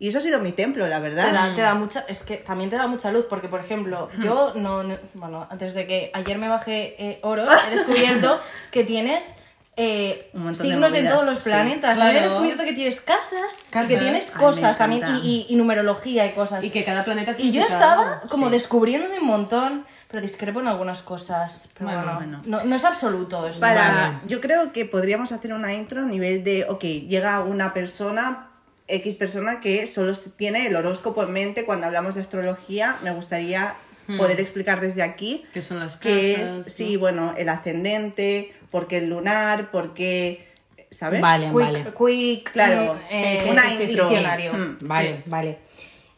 Y eso ha sido mi templo, la Te verdad. da, te da mucha, es que también te da mucha luz, porque por ejemplo, yo no, no- bueno, antes de que ayer me bajé eh, oro, he descubierto que tienes eh, Un montón de signos en todos los sí. planetas. También he Claro. descubierto que tienes casas, y Casas. que tienes cosas también, y, y- y numerología y cosas. Y que cada planeta Y yo estaba como Sí. descubriéndome un montón, pero discrepo en algunas cosas. Pero Bueno, bueno, bueno. No, no es absoluto esto. Para, Vale. yo creo que podríamos hacer una intro a nivel de, ok, llega una persona, X persona que solo tiene el horóscopo en mente cuando hablamos de astrología. Me gustaría poder explicar desde aquí Que son las que casas, es, ¿no? sí, bueno, el ascendente, por qué el lunar, por qué, ¿sabes? Vale, Quick, vale. quick, Claro, mm, sí, eh, sí, una sí, intro. Mm. Vale, vale.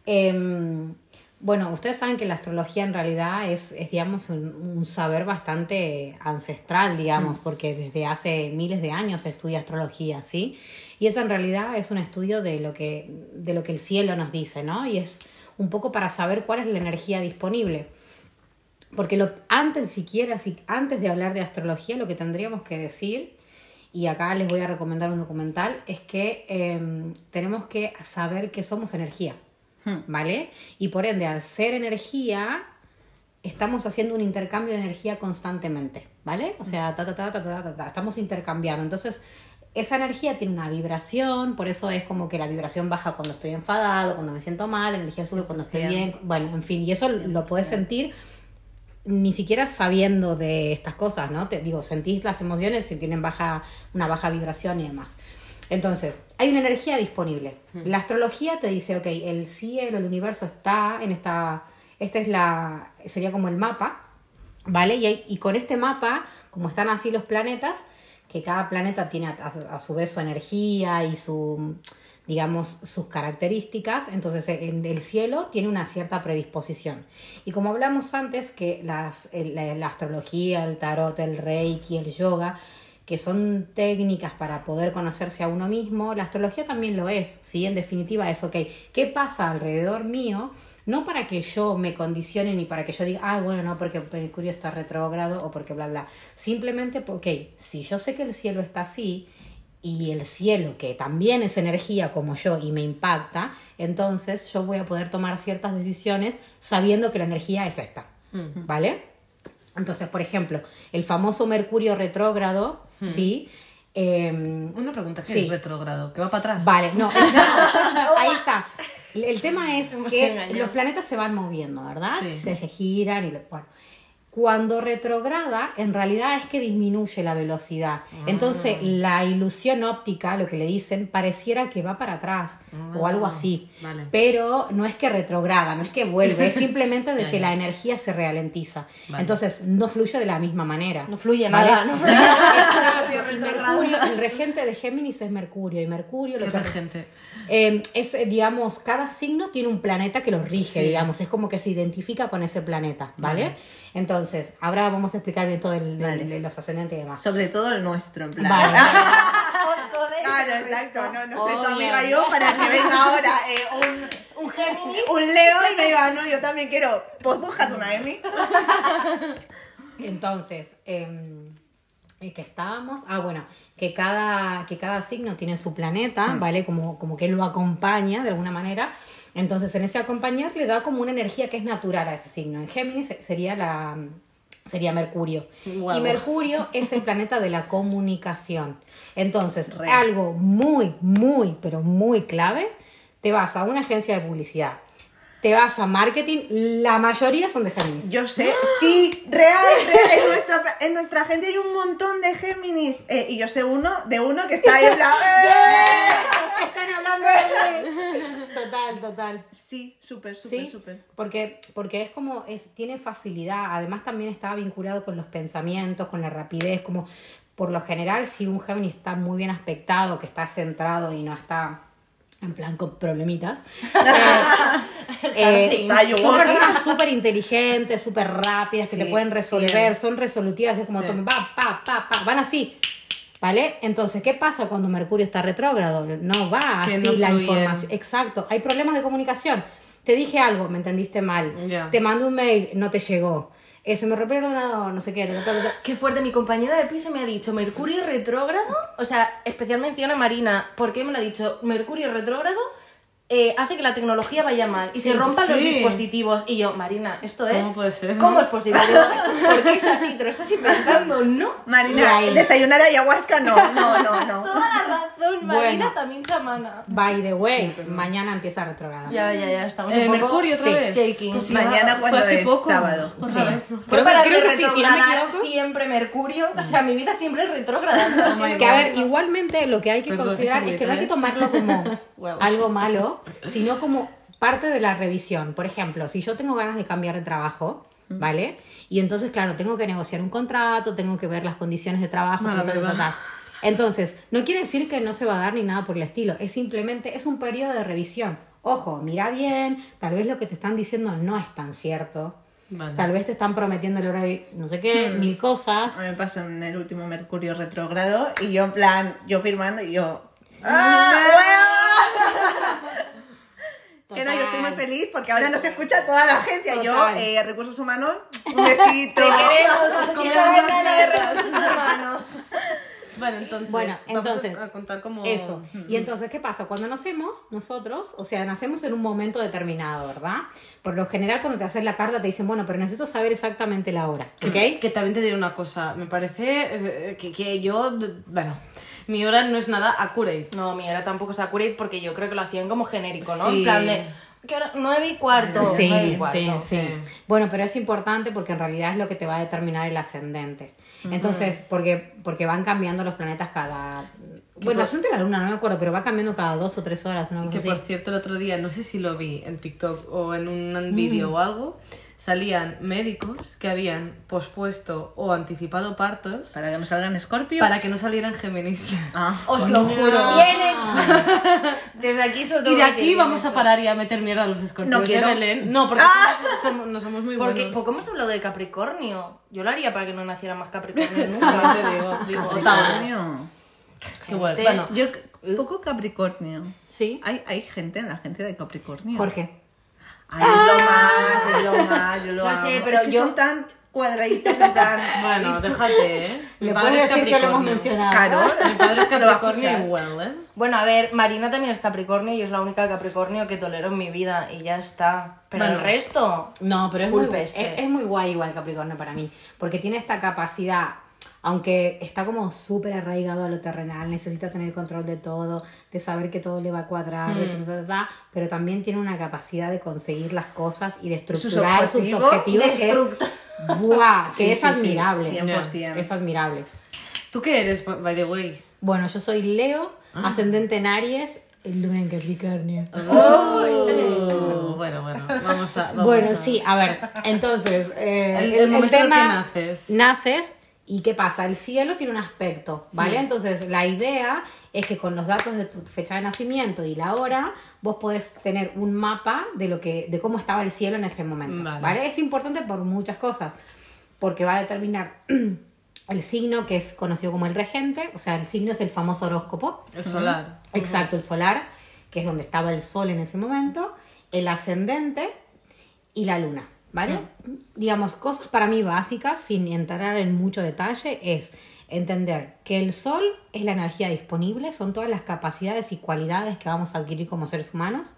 Em, bueno, ustedes saben que la astrología en realidad es, es, digamos, un, un saber bastante ancestral, digamos, porque desde hace miles de años se estudia astrología, ¿sí? Y eso en realidad es un estudio de lo que, de lo que el cielo nos dice, ¿no? Y es un poco para saber cuál es la energía disponible. Porque lo, antes siquiera, si, antes de hablar de astrología, lo que tendríamos que decir, y acá les voy a recomendar un documental, es que em, tenemos que saber que somos energía, ¿vale? Y por ende, al ser energía, estamos haciendo un intercambio de energía constantemente, ¿vale? O sea, ta, ta, ta, ta, ta, ta, ta, estamos intercambiando. Entonces, esa energía tiene una vibración, por eso es como que la vibración baja cuando estoy enfadado, cuando me siento mal, la energía sube cuando estoy bien, bueno, en fin, y eso lo puedes sentir ni siquiera sabiendo de estas cosas, ¿no? Te digo, sentís las emociones si tienen baja, una baja vibración y demás. Entonces, hay una energía disponible. La astrología te dice, ok, el cielo, el universo está en esta, esta es la, sería como el mapa, ¿vale? Y, hay- y con este mapa, como están así los planetas, que cada planeta tiene a, a- a su vez su energía y su, digamos, sus características, entonces en el cielo tiene una cierta predisposición. Y como hablamos antes, que las, la astrología, el tarot, el reiki, el yoga, que son técnicas para poder conocerse a uno mismo, la astrología también lo es, ¿sí? En definitiva es, ok, ¿qué pasa alrededor mío? No para que yo me condicione ni para que yo diga, ah, bueno, no, porque Mercurio está retrógrado o porque bla, bla. Simplemente porque si yo sé que el cielo está así y el cielo, que también es energía como yo y me impacta, entonces yo voy a poder tomar ciertas decisiones sabiendo que la energía es esta. ¿Vale? Entonces, por ejemplo, el famoso Mercurio retrógrado, ¿sí? Em, Una pregunta, ¿qué Sí. es retrógrado? ¿Que va para atrás? Vale, no, no, ahí está. El- tema es que los planetas se van moviendo, ¿verdad? Sí. Se giran y lo, bueno. Cuando retrograda, en realidad es que disminuye la velocidad. Entonces, la ilusión óptica, lo que le dicen, pareciera que va para atrás o algo así. vale. Pero no es que retrograda, no es que vuelve, es simplemente de que la energía se ralentiza. Vale. Entonces, no fluye de la misma manera. No fluye ¿Vale? nada, no fluye Exacto. Y Mercurio, el regente de Géminis es Mercurio y Mercurio lo ¿Qué que regente? eh, es, digamos, cada signo tiene un planeta que los rige, Sí. digamos, es como que se identifica con ese planeta, ¿vale? Vale. Entonces, ahora vamos a explicar bien todo el, de los ascendentes y demás. Sobre todo el nuestro, en plan. Vale. Claro, exacto. No, no soy tu amiga yo para que venga ahora eh, un, Un Géminis. un Leo y me diga, no, yo también quiero. Pues búscate una Emi. Entonces, eh, ¿y que estábamos? Ah, bueno, que cada, que cada signo tiene su planeta, ¿vale? Como, como que lo acompaña de alguna manera. Entonces, en ese acompañar le da como una energía que es natural a ese signo. En Géminis se- sería la sería Mercurio. Y Mercurio es el planeta de la comunicación. Entonces, algo muy, muy, pero muy clave, te vas a una agencia de publicidad, te vas a marketing, la mayoría son de Géminis. Yo sé, sí, real, real. En nuestra, en nuestra gente hay un montón de Géminis. eh, y yo sé uno, de uno que está ahí en plan. ¡eh! Están hablando de... Total, total. Sí, súper, súper, Sí, súper. porque, porque es como, es, tiene facilidad, además también está vinculado con los pensamientos, con la rapidez, como por lo general si un Géminis está muy bien aspectado, que está centrado y no está en plan con problemitas, eh, eh, son personas súper inteligentes, súper rápidas, que Sí, te pueden resolver, bien. son resolutivas, es como, Sí. pa, pa, pa, pa, van así. ¿Vale? Entonces, ¿qué pasa cuando Mercurio está retrógrado? No va Que así no la fluyen. información. Exacto, hay problemas de comunicación. Te dije algo, me entendiste mal. Te mando un mail, no te llegó. Eh, me rompió el no sé qué. ta, ta, ta, ta. Qué fuerte, mi compañera de piso me ha dicho Mercurio retrógrado. O sea, especial mención a Marina. ¿Por qué me lo ha dicho? Mercurio retrógrado eh, hace que la tecnología vaya mal y se rompan los dispositivos. Y yo, Marina, esto es. ¿Cómo puede ser, ¿Cómo no? es posible? Digo, ¿esto- ¿Por qué es así? ¿Te lo estás inventando? No. Marina, desayunar ayahuasca, no, no, no, no. Toda la razón, Marina Bueno. también chamana. By the way, mañana empieza retrograda. Ya, ya, ya, estamos Eh, un poco Mercurio otra sí, vez. shaking. Pues Mañana cuando hace es poco. sábado. Otra Sí. vez. Creo, Creo- para creo de que sí, si no me retrogradar equivoco. siempre Mercurio. O sea, mi vida siempre es retrógrada. Oh Que a ver, igualmente lo que hay que Perdón, considerar es que no hay que agüita, tomarlo como algo malo, sino como parte de la revisión. Por ejemplo, si yo tengo ganas de cambiar de trabajo, ¿vale? Y entonces, claro, tengo que negociar un contrato, tengo que ver las condiciones de trabajo, ta, ta, ta. Entonces, no quiere decir que no se va a dar ni nada por el estilo, es simplemente, es un periodo de revisión. Ojo, mira bien, tal vez lo que te están diciendo no es tan cierto. Vale. Tal vez te están prometiendo el hora de no sé qué, mil cosas. A mí me pasó en el último Mercurio retrógrado y yo en plan, yo firmando y yo... ¡Ah! Que no, yo estoy muy Total. feliz porque ahora nos escucha toda la agencia. Yo, Total. eh, recursos humanos, un besito. Te queremos, Gana de letras. recursos humanos. Bueno, entonces, Bueno, vamos a- entonces, a contar como... Eso. Y entonces, ¿qué pasa? Cuando nacemos, nosotros, o sea, nacemos en un momento determinado, ¿verdad? Por lo general, cuando te haces la carta, te dicen, bueno, pero necesito saber exactamente la hora, ¿ok? Que, que también te diré una cosa, me parece eh, que, que yo, bueno, mi hora no es nada accurate. No, mi hora tampoco es accurate porque yo creo que lo hacían como genérico, ¿no? Sí. En plan de. ¿qué hora? Nueve y cuarto. nueve y Sí, cuarto. sí, sí. sí. Bueno, pero es importante porque en realidad es lo que te va a determinar el ascendente. Entonces, porque, porque van cambiando los planetas cada... Bueno, ascendente de la luna no me acuerdo, pero va cambiando cada dos o tres horas, una cosa Que así. por cierto, el otro día, no sé si lo vi en TikTok o en un vídeo o algo, salían médicos que habían pospuesto o anticipado partos Para que me salgan escorpios. para que no salieran Géminis. Ah, Os lo juro. Bien hecho. Desde aquí sobre todo Y de aquí vamos a parar y a meter mierda a los escorpios No quiero. de Belén. No, porque Ah. somos, no somos muy Porque, buenos. ¿por qué hemos hablado de Capricornio? Yo lo haría para que no naciera más Capricornio No nunca. te digo. Capricornio. Qué bueno. Gente. Bueno, Yo, poco Capricornio. Sí. Hay, hay gente en la agencia de Capricornio. Jorge. Ay, es lo más, es lo más, yo lo No amo. sé, pero es que yo- son tan cuadraditos, plan... bueno, déjate, ¿eh? Le es decir que lo hemos Capricornio. mencionado. Claro. Mi padre es Capricornio igual, ¿eh? Bueno, a ver, Marina también es Capricornio y es la única Capricornio que tolero en mi vida y ya está. Pero Bueno. el resto. No, pero es Full muy, peste. es, es muy guay igual Capricornio para mí, porque tiene esta capacidad, aunque está como súper arraigado a lo terrenal, necesita tener control de todo, de saber que todo le va a cuadrar, ta, pero también tiene una capacidad de conseguir las cosas y de estructurar sus objetivos, objetivos, que, es, es sí, sí, admirable. 100%. Es admirable. ¿Tú qué eres, by the way? Bueno, yo soy Leo, ascendente en Aries, el luna en Capricornio. Oh, bueno, bueno, vamos a... vamos Bueno, a- sí, a ver, entonces, eh, El- el momento en el que naces. naces y qué pasa, el cielo tiene un aspecto, ¿vale? Mm. Entonces, la idea es que con los datos de tu fecha de nacimiento y la hora, vos podés tener un mapa de lo que de cómo estaba el cielo en ese momento, Vale. ¿vale? Es importante por muchas cosas. porque va a determinar el signo que es conocido como el regente, o sea, el signo es el famoso horóscopo. El solar. Exacto, el solar, que es donde estaba el sol en ese momento, el ascendente y la luna, ¿vale? Digamos, cosas para mí básicas, sin entrar en mucho detalle, es entender que el sol es la energía disponible, son todas las capacidades y cualidades que vamos a adquirir como seres humanos.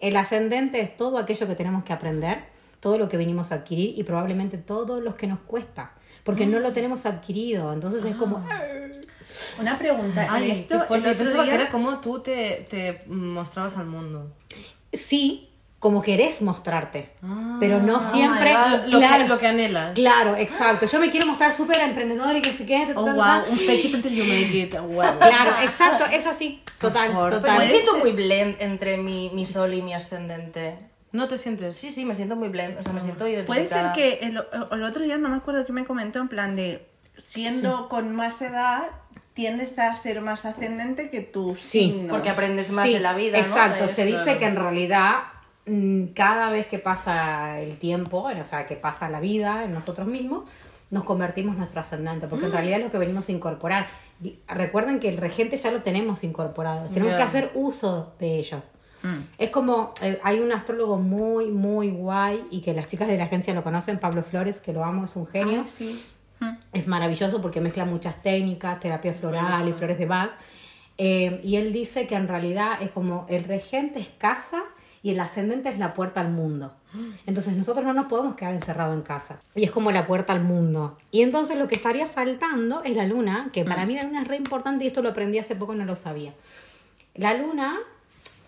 El ascendente es todo aquello que tenemos que aprender, todo lo que venimos a adquirir y probablemente todo lo que nos cuesta, porque no lo tenemos adquirido, entonces es como... Una pregunta. Ay, esto, el otro que día- era como tú te, te mostrabas al mundo. Sí, como querés mostrarte, pero no siempre... Ah, y lo, claro, que, lo que anhelas. Claro, exacto. Yo me quiero mostrar súper emprendedor y que ta, ta, Oh, wow. Un fake it until you make it. Wow. Claro, exacto, es así. Total. Pero total. me siento muy blend entre mi, mi sol y mi ascendente. ¿No te sientes? Sí, sí, me siento muy blend. O sea, me siento Puede identificada. ser que el, el otro día no me acuerdo que me comentó en plan de siendo con más edad tiendes a ser más ascendente que tu Sí, signo. Porque aprendes más Sí, de la vida, ¿no? Exacto, De se dice que en realidad cada vez que pasa el tiempo, o sea, que pasa la vida en nosotros mismos, nos convertimos en nuestro ascendente, porque en realidad es lo que venimos a incorporar. Recuerden que el regente ya lo tenemos incorporado, tenemos Ya. que hacer uso de ello. Es como, eh, hay un astrólogo muy, muy guay y que las chicas de la agencia lo conocen, Pablo Flores, que lo amo, es un genio. Es maravilloso porque mezcla muchas técnicas, terapia floral y flores de Bach. Eh, y él dice que en realidad es como el regente es casa y el ascendente es la puerta al mundo. Entonces nosotros no nos podemos quedar encerrados en casa. Y es como la puerta al mundo. Y entonces lo que estaría faltando es la luna, que para mí la luna es re importante y esto lo aprendí hace poco, no lo sabía. La luna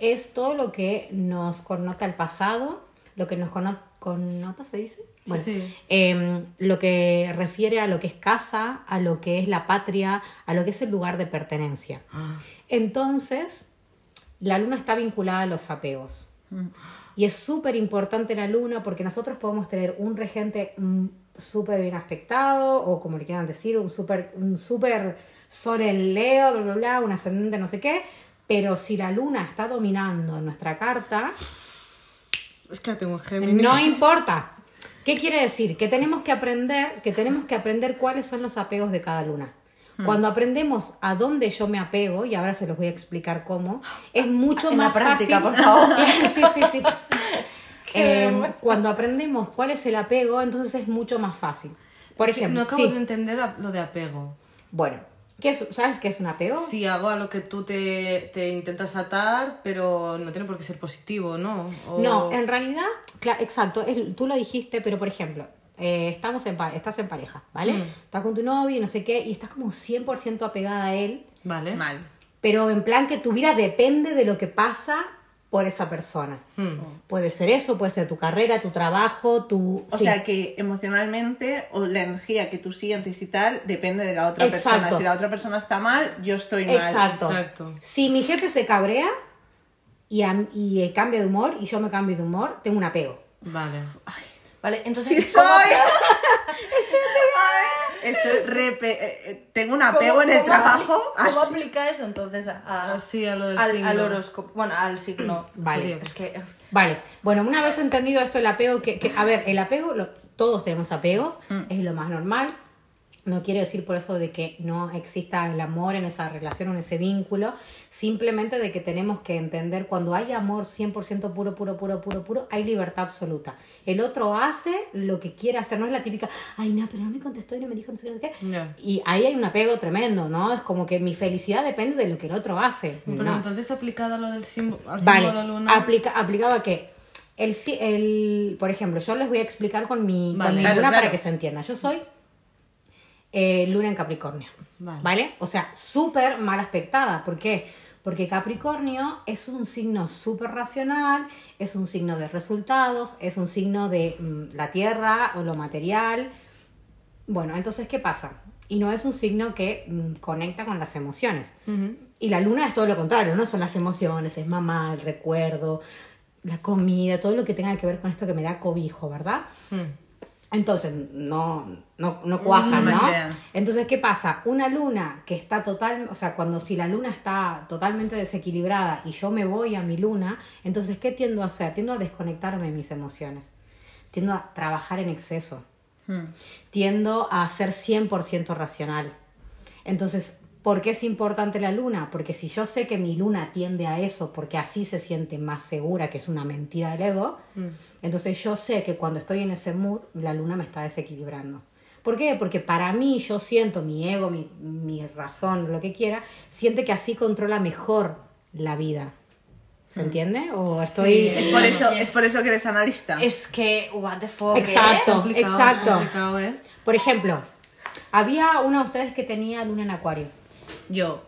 es todo lo que nos connota el pasado, lo que nos conno- connota, ¿se dice? Bueno, sí. em, lo que refiere a lo que es casa, a lo que es la patria, a lo que es el lugar de pertenencia. Entonces, la luna está vinculada a los apegos. Y es súper importante la luna porque nosotros podemos tener un regente mm, súper bien aspectado o como le quieran decir, un súper un súper sol en Leo, bla, bla, bla, un ascendente no sé qué. Pero si la luna está dominando en nuestra carta, Es que la tengo en Géminis. no importa. ¿Qué quiere decir? Que tenemos que aprender, que tenemos que aprender cuáles son los apegos de cada luna. Hmm. Cuando aprendemos a dónde yo me apego, y ahora se los voy a explicar cómo, es mucho En la más práctica, fácil. por favor. sí, sí, sí. Eh, cuando aprendemos cuál es el apego, entonces es mucho más fácil. Por Es ejemplo, no acabo sí. de entender lo de apego. bueno, ¿qué es- ¿sabes qué es un apego? Si hago a lo que tú te, te intentas atar, pero no tiene por qué ser positivo, ¿no? O- No, en realidad, exacto, es- tú lo dijiste, pero por ejemplo, eh, estamos en estás en pareja, ¿vale? Mm. Estás con tu novio y no sé qué, y estás como 100% apegada a él, Vale. Mal. pero en plan que tu vida depende de lo que pasa por esa persona. Hmm. Puede ser eso, puede ser tu carrera, tu trabajo, tu... O sí. sea que emocionalmente o la energía que tú sientes y tal depende de la otra Exacto. persona. Si la otra persona está mal, yo estoy mal. Exacto. Exacto. Si mi jefe se cabrea y, a- y eh, cambia de humor y yo me cambio de humor, tengo un apego. Vale. Vale, entonces. Sí ¿cómo- soy. Estoy re pe- eh, eh, tengo un apego en el trabajo. ¿Cómo así. aplica eso entonces a, a- Ah, sí, a lo del al, signo. al horóscopo? Bueno, al signo. Vale. Sí, Es que. Vale, bueno, una vez entendido esto, el apego, que, que- a ver, el apego, lo- todos tenemos apegos, es lo más normal. No quiere decir por eso de que no exista el amor en esa relación o en ese vínculo, simplemente de que tenemos que entender cuando hay amor 100% puro, puro, puro, puro, puro, hay libertad absoluta. El otro hace lo que quiere hacer, no es la típica, ay, no, pero no me contestó y no me dijo no sé qué, no. Y ahí hay un apego tremendo, ¿no? Es como que mi felicidad depende de lo que el otro hace. Pero ¿no? entonces aplicado a lo del símbolo, al Vale, símbolo luna. aplica, aplicado a qué? El, el, por ejemplo, yo les voy a explicar con mi, con Vale. mi Claro, luna para claro. que se entienda. Yo soy eh, luna en Capricornio. Vale. O sea, súper mal aspectada. ¿Por qué? Porque Capricornio es un signo súper racional, es un signo de resultados, es un signo de mm, la tierra o lo material. Bueno, entonces, ¿qué pasa? Y no es un signo que mm, conecta con las emociones. Y la luna es todo lo contrario, no son las emociones, es mamá, el recuerdo, la comida, todo lo que tenga que ver con esto que me da cobijo, ¿verdad? Hmm. Entonces, no, no, no cuajan, No. Entonces, ¿qué pasa? Una luna que está total, o sea, cuando si la luna está totalmente desequilibrada y yo me voy a mi luna, entonces, ¿qué tiendo a hacer? Tiendo a desconectarme de mis emociones. Tiendo a trabajar en exceso. Tiendo a ser 100% racional. Entonces, ¿por qué es importante la luna? Porque si yo sé que mi luna tiende a eso, porque así se siente más segura, que es una mentira del ego, entonces yo sé que cuando estoy en ese mood, la luna me está desequilibrando. ¿Por qué? Porque para mí yo siento, mi ego, mi, mi razón, lo que quiera, siente que así controla mejor la vida. ¿Se entiende? O estoy... Es por, eso, es por eso que eres analista. Es que, what the fuck. Exacto, ¿eh? Complicado, exacto. ¿eh? Por ejemplo, había uno de ustedes que tenía luna en acuario. Yo.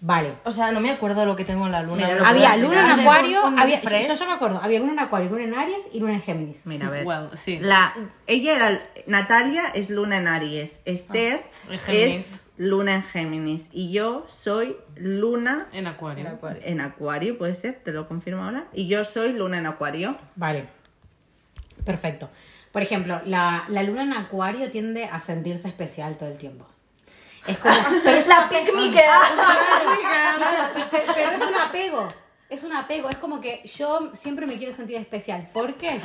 Vale. O sea, no me acuerdo lo que tengo en la luna. Mira, ¿Lo lo Había luna en acuario, Un había, refresh. yo, yo me acuerdo, había luna en acuario, luna en Aries y luna en Géminis. Mira, a ver. Well, sí. La, ella era. Natalia es luna en Aries. Esther en Géminis. es luna en Géminis. Y yo soy luna En acuario. en Acuario, puede ser, te lo confirmo ahora. Y yo soy luna en Acuario. Vale. Perfecto. Por ejemplo, la, la luna en acuario tiende a sentirse especial todo el tiempo. Es como... Pero es la pick me. Claro, pero pero es un apego. Es un apego. Es como que yo siempre me quiero sentir especial. ¿Por qué?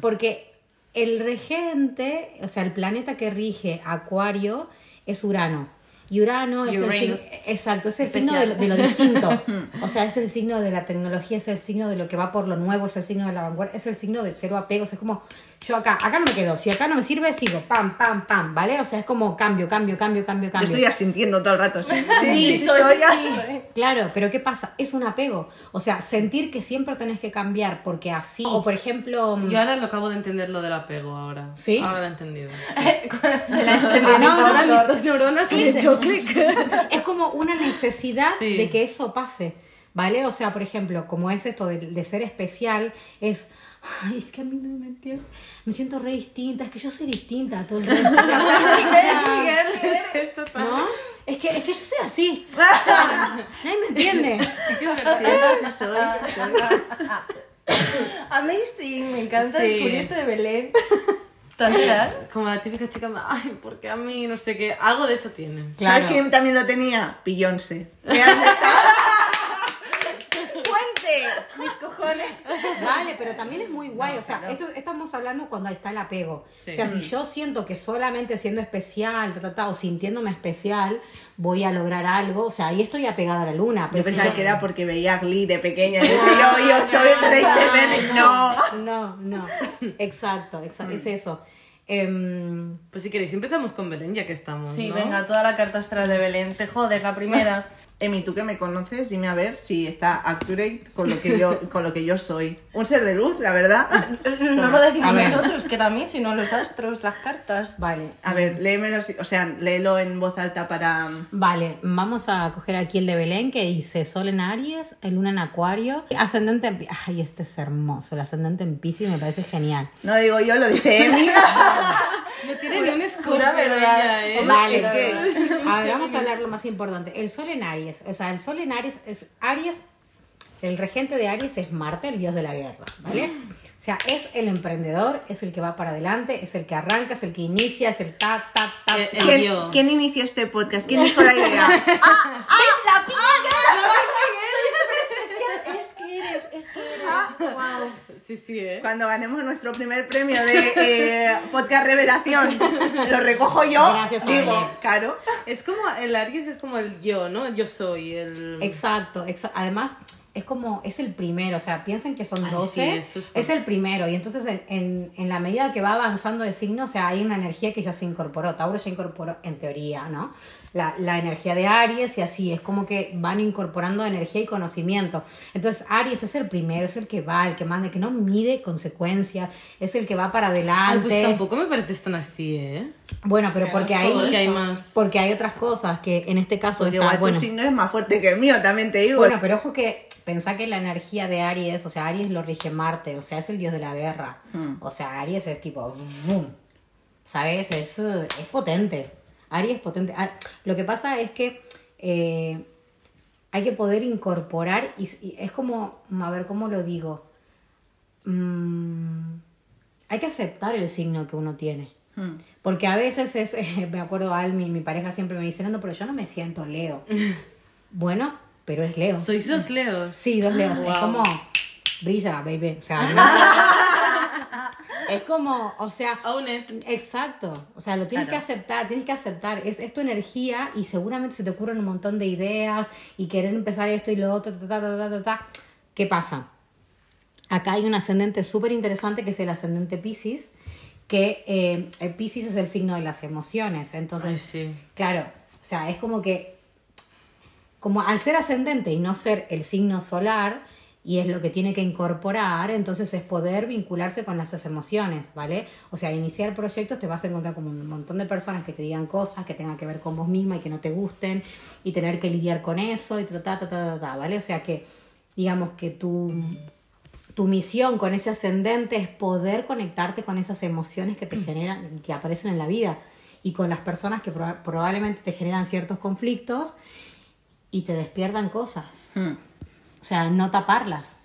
Porque el regente, o sea, el planeta que rige Acuario es Urano. Y Urano es el signo, exacto, es el signo de lo, de lo distinto. O sea, es el signo de la tecnología, es el signo de lo que va por lo nuevo, es el signo de la vanguardia, es el signo del cero apego. O sea, es como, yo acá, acá no me quedo. Si acá no me sirve, sigo. Pam, pam, pam, ¿vale? O sea, es como cambio, cambio, cambio, cambio, Yo cambio. estoy asintiendo todo el rato. Sí, Sí, soy. soy, sí. Claro, pero ¿qué pasa? Es un apego. O sea, sentir que siempre tenés que cambiar porque así. O por ejemplo. mm, Yo ahora lo acabo de entender lo del apego ahora. ¿Sí? Ahora lo he entendido. Se la entendí. Ah, no, no, ahora no. mis dos neuronas han hecho clic. es como una necesidad Sí. de que eso pase. ¿Vale? O sea, por ejemplo, como es esto de, de ser especial, es. Ay, es que a mí no me entiende. Me siento re distinta, es que yo soy distinta a todo el resto. O sea, o sea, ¿Qué es esto tan- ¿no? Es que, es que yo soy así. O sea, nadie me entiende. Sí, sí, soy, sí, soy. Amazing, me encanta Sí. descubrir esto de Belén. Tan real. Como la típica chica, ay, porque a mí no sé qué. Algo de eso tienes. Claro. ¿Sabes quién también lo tenía? Está. ¡Fuente! Mis cojones. Vale, pero también es muy guay. o sea, esto estamos hablando cuando está el apego. Sí. O sea, si yo siento que solamente siendo especial, ta, ta, ta, o sintiéndome especial, voy a lograr algo. O sea, ahí estoy apegada a la luna. Pero Yo si pensaba yo- que era porque veía Glee de pequeña. Y decía, yo, yo soy Rachel Bennett. No. No, no. Exacto, exacto. Es eso. Em, Pues si queréis, empezamos con Belén, ya que estamos. Sí, ¿no? venga, toda la carta astral de Belén. Te jodes, la primera. Emi, tú que me conoces, dime a ver si está accurate con lo que yo, con lo que yo soy. Un ser de luz, la verdad. No lo decimos nosotros, que mí, sino los astros, las cartas. vale. A ver, léemelo, o sea, léelo en voz alta para... Vale, vamos a coger aquí el de Belén que dice Sol en Aries, el Luna en Acuario, ascendente en Ay, este es hermoso, el ascendente en Piscis me parece genial. No digo yo, lo dice Emi. No tiene ni un escudo, pura verdad. ella, ¿eh? Vale, es que- a ver, vamos a hablar lo más importante. El Sol en Aries, o sea, el Sol en Aries es Aries, el regente de Aries es Marte, el dios de la guerra, ¿vale? O sea, es el emprendedor, es el que va para adelante, es el que arranca, es el que inicia, es el tac. Eh, tac. el ¿Quién, inició este podcast? ¿Quién dijo la idea? Es que eres, es que eres. Sí, sí, ¿eh? Cuando ganemos nuestro primer premio de eh, podcast revelación, lo recojo yo. Gracias, digo, claro. Es como, el Aries es como el yo, ¿no? El yo soy, el... Exacto, exa- además es como, es el primero, o sea, piensen que son Ay, 12, sí, eso es es, el primero, y entonces en, en, en la medida que va avanzando el signo, o sea, hay una energía que ya se incorporó, Tauro ya incorporó, en teoría, ¿no? La, la energía de Aries y así, es como que van incorporando energía y conocimiento. Entonces Aries es el primero, es el que va, el que manda, el que no mide consecuencias, es el que va para Ay, adelante. pues tampoco me pareces tan así, ¿eh? Bueno, pero porque hay, Porque hay más... porque hay otras cosas que en este caso está, igual bueno, tu signo es más fuerte que el mío, también te digo. Bueno, pero ojo que pensá que la energía de Aries, o sea, Aries lo rige Marte, o sea, es el dios de la guerra. O sea, Aries es tipo, boom, ¿sabes? Es, es potente. Aries es potente. Ah, Lo que pasa es que eh, hay que poder incorporar y, y es como, a ver, ¿cómo lo digo? Mm, hay que aceptar el signo que uno tiene. Porque a veces es, me acuerdo Almi, mi pareja siempre me dice, no, no, pero yo no me siento Leo. bueno, pero es Leo. ¿Sois dos leos? Sí, dos leos. Es como brilla, baby. O sea, no- Es como, o sea, Own it. Exacto, o sea, lo tienes que aceptar, tienes que aceptar, es, es tu energía y seguramente se te ocurren un montón de ideas y querer empezar esto y lo otro, ta, ta, ta, ta, ta, ta. ¿Qué pasa? Acá hay un ascendente súper interesante que es el ascendente Pisces, que eh, el Pisces es el signo de las emociones, entonces, Ay, sí. claro, o sea, es como que, como al ser ascendente y no ser el signo solar, y es lo que tiene que incorporar, entonces es poder vincularse con las emociones, ¿vale? O sea, iniciar proyectos te vas a encontrar como un montón de personas que te digan cosas que tengan que ver con vos misma y que no te gusten y tener que lidiar con eso y ta, ta, ta, ta, ta, ta, ¿vale? O sea que, digamos que tu, tu misión con ese ascendente es poder conectarte con esas emociones que te generan, que aparecen en la vida y con las personas que proba- probablemente te generan ciertos conflictos y te despiertan cosas. Hmm. O sea, no taparlas.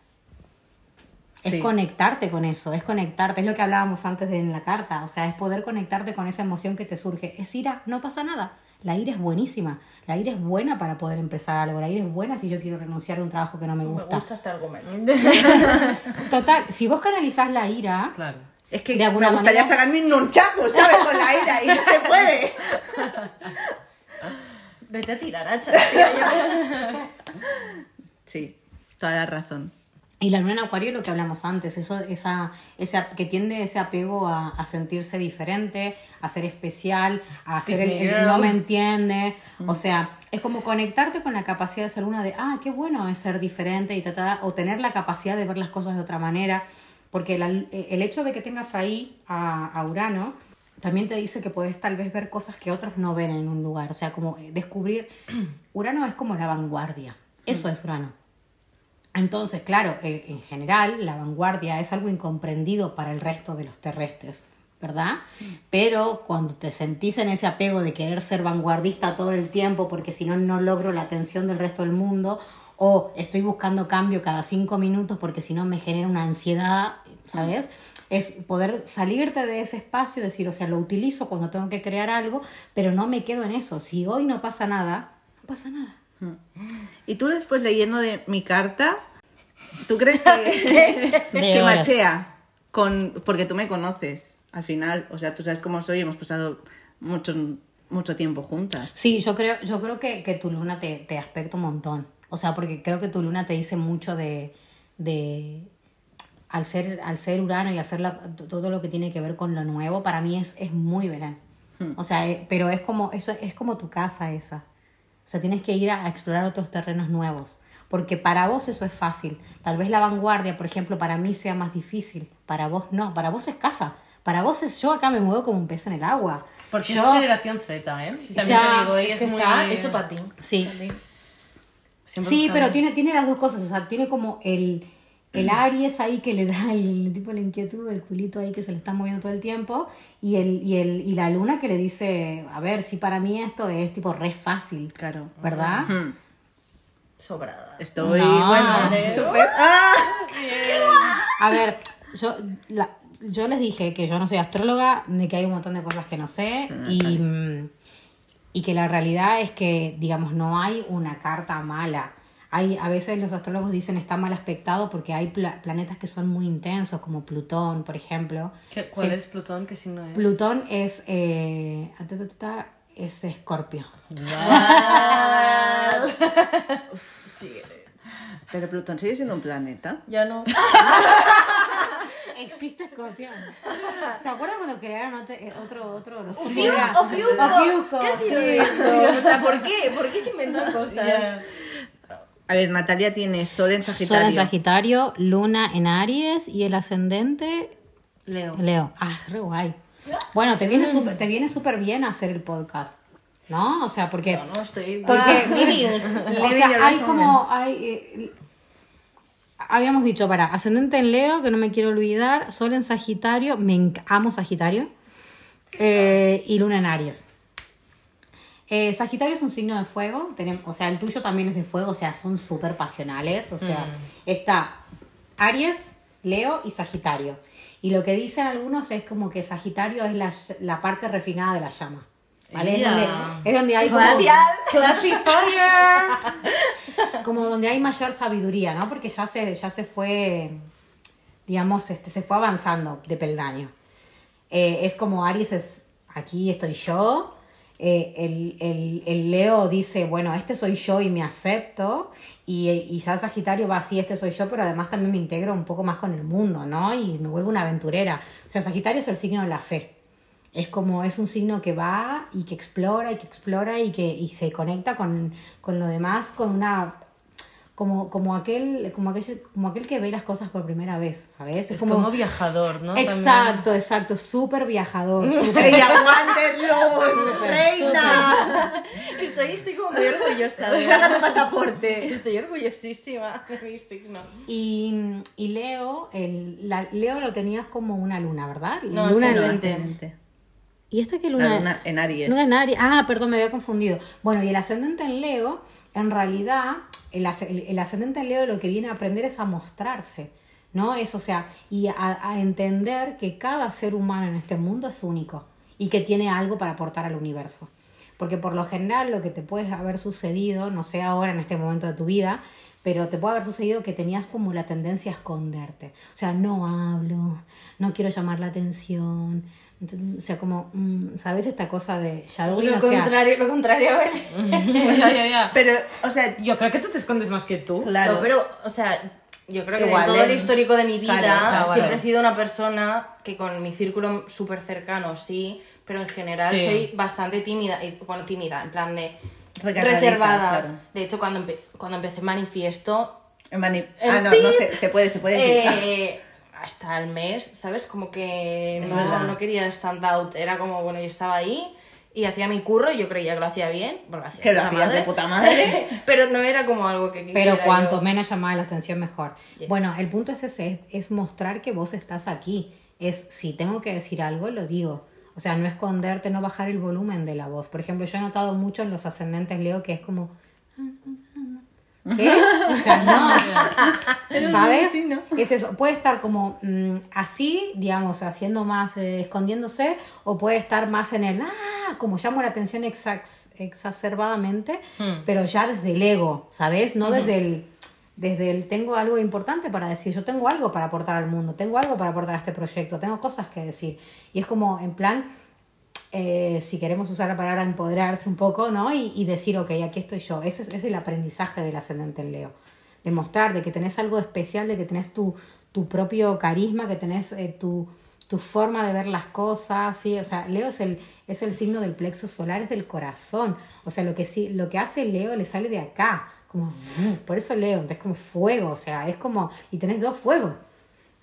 Es Sí. conectarte con eso, es conectarte, es lo que hablábamos antes de en la carta, o sea, es poder conectarte con esa emoción que te surge. Es ira, no pasa nada. La ira es buenísima, la ira es buena para poder empezar algo, la ira es buena si yo quiero renunciar a un trabajo que no me Me gusta. gusta este argumento. Total, si vos canalizás la ira, Claro. Es que De alguna me gustaría manera- sacarme un nunchaku, ¿sabes? Con la ira y no se puede. Vete a tirar hacha. tía, yo qué sé. Sí, toda la razón. Y la luna en acuario es lo que hablamos antes, eso, esa, esa, que tiende ese apego a, a sentirse diferente, a ser especial, a ser el, el no me entiende. O sea, es como conectarte con la capacidad de ser una de, ah, qué bueno es ser diferente y ta, ta, ta", o tener la capacidad de ver las cosas de otra manera. Porque la- el hecho de que tengas ahí a, a Urano también te dice que puedes tal vez ver cosas que otros no ven en un lugar. O sea, como descubrir. Urano es como la vanguardia. Eso es Urano. Entonces, claro, en, en general la vanguardia es algo incomprendido para el resto de los terrestres, ¿verdad? Pero cuando te sentís en ese apego de querer ser vanguardista todo el tiempo porque si no, no logro la atención del resto del mundo, o estoy buscando cambio cada cinco minutos porque si no me genera una ansiedad, ¿sabes? Es poder salirte de ese espacio y decir, o sea, lo utilizo cuando tengo que crear algo, pero no me quedo en eso. Si hoy no pasa nada, no pasa nada. Y tú después leyendo de mi carta, ¿tú crees que, que machea? Con, porque tú me conoces, al final, o sea, tú sabes cómo soy, hemos pasado mucho, mucho tiempo juntas. Sí, yo creo, yo creo que, que tu luna te, te aspecta un montón. O sea, porque creo que tu luna te dice mucho de. de al ser, al ser Urano y hacer la- todo lo que tiene que ver con lo nuevo, para mí es, es muy verán. O sea, eh, pero es como, eso, es como tu casa esa. O sea, tienes que ir a, a explorar otros terrenos nuevos. Porque para vos eso es fácil. Tal vez la vanguardia, por ejemplo, para mí sea más difícil. Para vos no. Para vos es casa. Para vos es yo acá me muevo como un pez en el agua. Porque yo, es generación Z, ¿eh? También Ya, te digo, ella Es muy... está hecho para ti. Sí. siempre Sí, pero tiene, tiene las dos cosas, o sea, tiene como el, el Aries ahí que le da el tipo la inquietud, el culito ahí que se le está moviendo todo el tiempo, y el, y el, y la luna que le dice, a ver, si para mí esto es tipo re fácil, Claro. ¿verdad? Sobrada. Estoy, No. bueno, súper... ¡Ah! A ver, yo, la- yo les dije que yo no soy astróloga, de que hay un montón de cosas que no sé, y, mm, y que la realidad es que, digamos, no hay una carta mala. Hay, a veces los astrólogos dicen está mal aspectado porque hay pla- planetas que son muy intensos, como Plutón, por ejemplo. ¿Qué- ¿Cuál Sí. es Plutón? ¿Qué signo es? Plutón es, eh, ta, ta, ta, ta, es escorpio. Pero Plutón sigue siendo un planeta. Ya no. Existe escorpión. ¿Se acuerdan cuando crearon otro, eh, otro, otro? Ofiuco, Ofiuco. ¿Qué ha sido sí. eso? O sea, ¿por qué? ¿Por qué se inventan cosas? A ver, Natalia tiene Sol en Sol Sagitario. en Sagitario, Luna en Aries y el ascendente Leo. Leo. Ah, re guay. Bueno, te viene súper te viene súper bien hacer el podcast, ¿no? O sea, porque No, estoy. porque o sea, hay como hay eh, habíamos dicho para ascendente en Leo que no me quiero olvidar, Sol en Sagitario, me amo Sagitario eh, y Luna en Aries. Eh, Sagitario es un signo de fuego, tenemos, o sea, el tuyo también es de fuego, o sea, son súper pasionales, o sea, está Aries, Leo y Sagitario. Y lo que dicen algunos es como que Sagitario es la, la parte refinada de la llama. ¿Vale? Es donde, es donde hay como, como donde hay mayor sabiduría, ¿no? Porque ya se, ya se fue digamos, este, se fue avanzando de peldaño. Eh, es como Aries es, aquí estoy yo, eh, el, el- el Leo dice, bueno, este soy yo y me acepto, y, y ya Sagitario va así, este soy yo, pero además también me integro un poco más con el mundo, ¿no? Y me vuelvo una aventurera. O sea, Sagitario es el signo de la fe. Es como, es un signo que va y que explora y que explora y que y se conecta con, con lo demás con una... Como, como, aquel, como, aquel, como aquel que ve las cosas por primera vez, ¿sabes? Es como, viajador, ¿no? Exacto, exacto, súper viajador. ¡Ella Wanderlust! ¡Reina! Estoy, estoy como muy orgullosa. de- ¡Saca tu pasaporte! Estoy orgullosísima de mi signo. Y, y Leo, el, la, Leo lo tenías como una luna, ¿verdad? No, luna en- ascendente. ¿Y esta qué La luna? luna en Aries. Luna en Aries. Ah, perdón, me había confundido. Bueno, y el ascendente en Leo, en realidad, el, as- el- el ascendente en Leo lo que viene a aprender es a mostrarse, ¿no? Es, o sea, y a, a entender que cada ser humano en este mundo es único y que tiene algo para aportar al universo. Porque por lo general lo que te puede haber sucedido, no sé ahora en este momento de tu vida, pero te puede haber sucedido que tenías como la tendencia a esconderte. O sea, no hablo, no quiero llamar la atención. O sea, como, mm, ¿sabes? Esta cosa de shadowing, Lo o sea, contrario, lo contrario a ver. ya, ya, ya. Pero, o sea, Yo creo que tú te escondes más que tú. claro. No, pero, o sea, yo creo que Igual, en todo ¿eh? el histórico de mi vida Claro, claro, siempre vale. he sido una persona que con mi círculo súper cercano, sí, pero en general Sí. soy bastante tímida, y, bueno, tímida, en plan de reservada. claro. De hecho, cuando, empe- cuando empecé manifiesto, En ah, no, pip. no sé, se puede, se puede decir. eh, hasta el mes, ¿sabes? Como que no, quería stand out, era como, bueno, yo estaba ahí y hacía mi curro y yo creía que lo hacía bien, bueno, lo hacía Que lo de puta hacías de madre. puta madre. pero no era como algo que quisiera Pero cuanto yo. menos llamaba la atención, mejor. Yes. Bueno, el punto es ese, es, es mostrar que vos estás aquí. Es, si tengo que decir algo, lo digo. O sea, no esconderte, no bajar el volumen de la voz. Por ejemplo, yo he notado mucho en los ascendentes Leo que es como... ¿Qué? O sea, no. ¿Sabes? Sí, ¿no? Es eso. Puede estar como mm, así, digamos, haciendo más, eh, escondiéndose, o puede estar más en el, ah, como llamo la atención exac- exacerbadamente, pero ya desde el ego, ¿sabes? No desde el, desde el tengo algo importante para decir, yo tengo algo para aportar al mundo, tengo algo para aportar a este proyecto, tengo cosas que decir. Y es como, en plan, eh, si queremos usar la palabra empoderarse un poco, ¿no? Y, y decir, ok, aquí estoy yo. Ese es, es el aprendizaje del ascendente en Leo. Demostrar de que tenés algo especial, de que tenés tu, tu propio carisma, que tenés eh, tu, tu forma de ver las cosas, ¿sí? O sea, Leo es el, es el signo del plexo solar, es del corazón. O sea, lo que, sí, lo que hace Leo le sale de acá. Como, por eso Leo, entonces como fuego, o sea, es como, y tenés dos fuegos.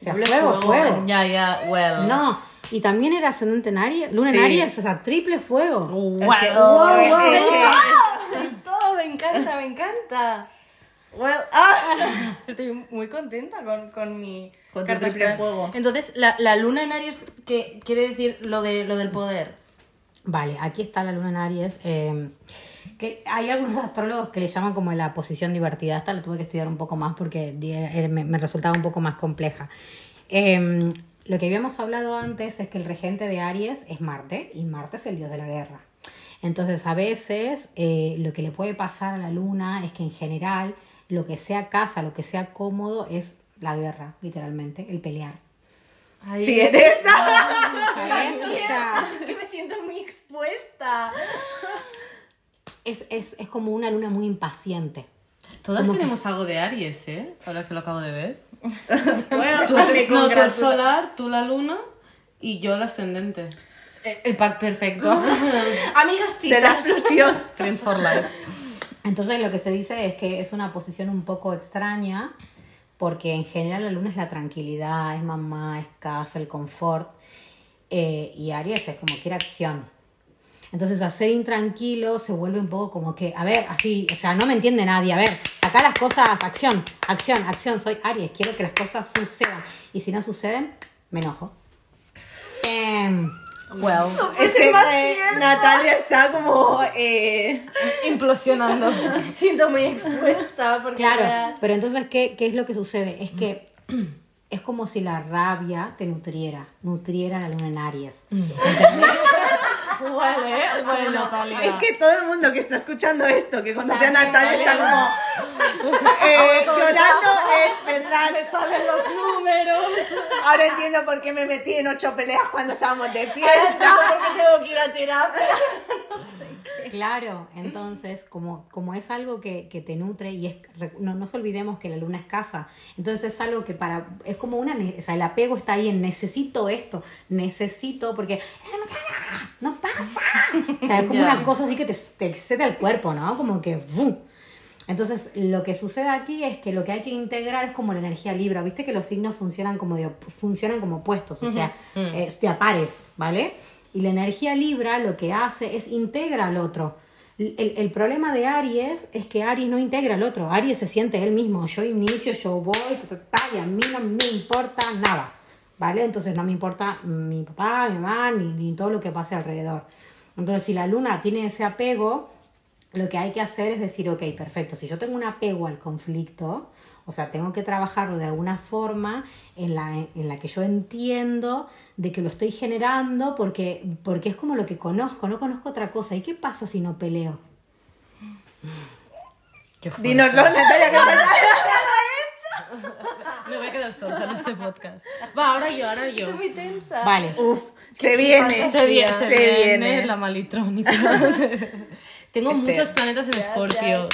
O sea, fuego, fuego. fuego. Ya, ya, well. No, y también era ascendente en Aries, luna Sí. en Aries, o sea, triple fuego. Es que- Wow, es wow, que- wow. que- Soy todo, me encanta, me encanta. Well, ah. Estoy muy contenta con, con mi Con carta triple astral. fuego. Entonces, la, la luna en Aries, ¿qué quiere decir lo, de, lo del poder? Vale, aquí está la luna en Aries. eh, que hay algunos astrólogos que le llaman como la posición divertida. Esta la tuve que estudiar un poco más porque eh, me, me resultaba un poco más compleja. Eh, lo que habíamos hablado antes es que el regente de Aries es Marte y Marte es el dios de la guerra. Entonces, a veces eh, lo que le puede pasar a la luna es que en general lo que sea casa, lo que sea cómodo es la guerra, literalmente, el pelear. Sí, es esa. Es que me siento muy expuesta. Es, es, es como una luna muy impaciente. Todas Como que- tenemos algo de Aries, ¿eh? Ahora que lo acabo de ver. Bueno, Tú, no, tú el solar, tú la luna y yo el ascendente. El, el pack perfecto. Amigas chicas. explosión. Friends for life. Entonces lo que se dice es que es una posición un poco extraña porque en general la luna es la tranquilidad, es mamá, es casa, el confort eh, y Aries es como quiere acción. Entonces hacer intranquilo se vuelve un poco como que, a ver, así, o sea, no me entiende nadie, a ver, acá las cosas, acción, acción, acción, soy Aries, quiero que las cosas sucedan y si no suceden, me enojo. Em, Well. Es que eh, Natalia está como. Eh, Implosionando. Siento muy expuesta porque Claro, ya- pero entonces, ¿qué, qué es lo que sucede? Es que es como si la rabia te nutriera, nutriera la luna en Aries. ¿Entendés? Huele, ¿eh? Huele Natalia. Es que todo el mundo que está escuchando esto, que conoce a Natalia, está como eh, llorando, es verdad. Me salen los números. Ahora entiendo por qué me metí en ocho peleas cuando estábamos de fiesta. porque tengo que ir a terapia. Claro, entonces, como, como es algo que, que te nutre y es, no nos olvidemos que la luna es casa, entonces es algo que para, es como una, o sea, el apego está ahí en necesito esto, necesito, porque no pasa, o sea, es como una cosa así que te, te excede el cuerpo, ¿no? Como que. Entonces, lo que sucede aquí es que lo que hay que integrar es como la energía libra. Viste que los signos funcionan como, de, funcionan como opuestos, o sea, eh, de a pares, ¿vale? Y la energía libra lo que hace es integra al otro. El, el problema de Aries es que Aries no integra al otro. Aries se siente él mismo. Yo inicio, yo voy, y a mí no me importa nada. ¿Vale? Entonces no me importa mi papá, mi mamá, ni, ni todo lo que pase alrededor. Entonces, si la luna tiene ese apego, lo que hay que hacer es decir, ok, perfecto, si yo tengo un apego al conflicto, o sea, tengo que trabajarlo de alguna forma en la, en la que yo entiendo de que lo estoy generando porque, porque es como lo que conozco, no conozco otra cosa. ¿Y qué pasa si no peleo? Dínoslo, Natalia, que Me voy a quedar sorda en este podcast. Va, ahora yo, ahora yo. Muy tensa. Vale. Uf, se viene, Se viene, se, se viene viene. la malitrónica. tengo Este- muchos planetas en Escorpio.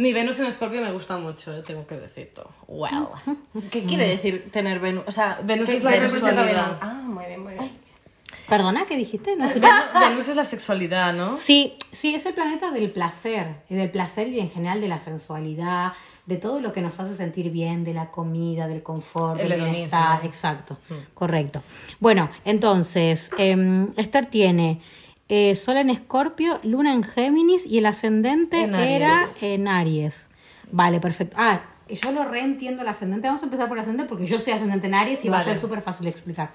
Mi Venus en Escorpio me gusta mucho, eh, tengo que decirlo. Well. ¿Qué quiere decir tener Venus? O sea, Venus ¿qué es la sexualidad. Ah, muy bien, muy bien. Perdona, ¿qué dijiste? No. Venus es la sexualidad, ¿no? Sí, sí, es el planeta del placer, y del placer y en general de la sensualidad, de todo lo que nos hace sentir bien, de la comida, del confort, El del hedonismo. bienestar, exacto, correcto. Bueno, entonces, em, Esther tiene eh, Sol en Escorpio, Luna en Géminis y el ascendente En era en Aries. Vale, perfecto. Ah, yo lo reentiendo el ascendente. Vamos a empezar por el ascendente porque yo soy ascendente en Aries y va a ser súper fácil de explicar.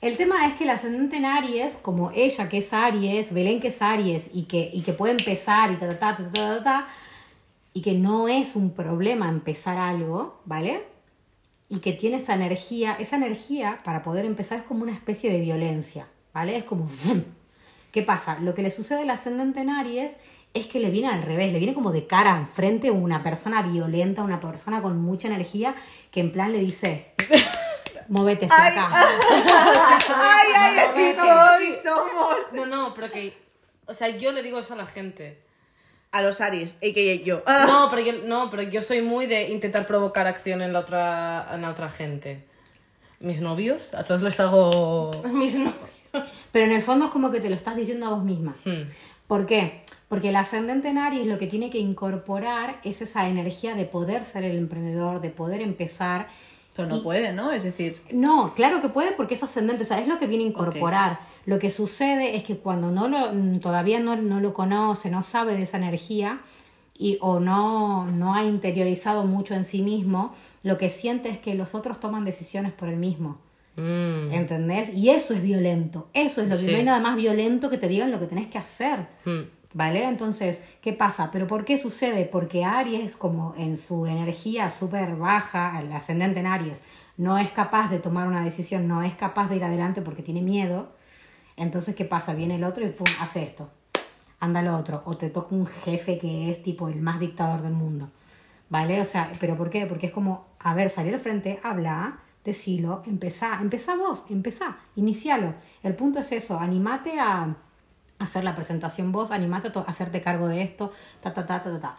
El tema es que el ascendente en Aries, como ella que es Aries, Belén que es Aries y que, y que puede empezar y ta, ta, ta, ta, ta, ta, ta, y que no es un problema empezar algo, ¿vale? Y que tiene esa energía, esa energía para poder empezar es como una especie de violencia, ¿vale? Es como... ¿Qué pasa? Lo que le sucede al ascendente en Aries es que le viene al revés, le viene como de cara enfrente una persona violenta, una persona con mucha energía que en plan le dice, móvete flaca. Ay, ay, así somos, somos. No, no, pero que. O sea, yo le digo eso a la gente. A los Aries, a.k.a. yo. Ah, No, pero yo, no, pero yo soy muy de intentar provocar acción en la otra, en la otra gente. Mis novios, a todos les hago. Mis no- Pero en el fondo es como que te lo estás diciendo a vos misma. Hmm. ¿Por qué? Porque el ascendente en Aries lo que tiene que incorporar es esa energía de poder ser el emprendedor, de poder empezar. Pero no puede, ¿no? Es decir, No, claro que puede porque es ascendente, o sea, es lo que viene a incorporar. Lo que sucede es que cuando no lo, mm, todavía no, no lo conoce, no sabe de esa energía y, o no, no ha interiorizado mucho en sí mismo, lo que siente es que los otros toman decisiones por él mismo. Mm. ¿Entendés? Y eso es violento. Eso es lo que Sí. no hay nada más violento que te digan lo que tenés que hacer. Mm. ¿Vale? Entonces, ¿qué pasa? ¿Pero por qué sucede? Porque Aries, como en su energía súper baja, el ascendente en Aries, no es capaz de tomar una decisión, no es capaz de ir adelante porque tiene miedo. Entonces, ¿qué pasa? Viene el otro y ¡fum! hace esto. Anda lo otro. O te toca un jefe que es tipo el más dictador del mundo. ¿Vale? O sea, ¿pero por qué? Porque es como, a ver, salir al frente, habla, decilo, empezá, empezá vos, empezá, inicialo. El punto es eso, animate a hacer la presentación vos, animate a hacerte cargo de esto, ta, ta, ta, ta, ta, ta.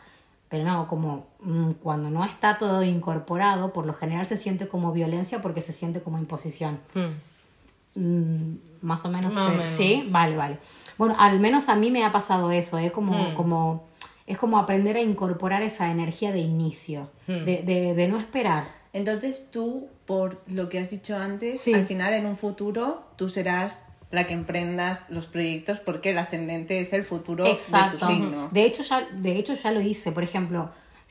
Pero no, como mm, cuando no está todo incorporado, por lo general se siente como violencia porque se siente como imposición. Mm. Mm, más o menos, Más o eh, menos. sí, vale, vale. Bueno, al menos a mí me ha pasado eso, ¿eh? como, Mm. como, es como aprender a incorporar esa energía de inicio, Mm. de, de, de no esperar. entonces tú, por lo que has dicho antes, Sí. al final en un futuro tú serás la que emprendas los proyectos porque el ascendente es el futuro de tu signo. De hecho, ya, de hecho, ya lo hice. Por ejemplo,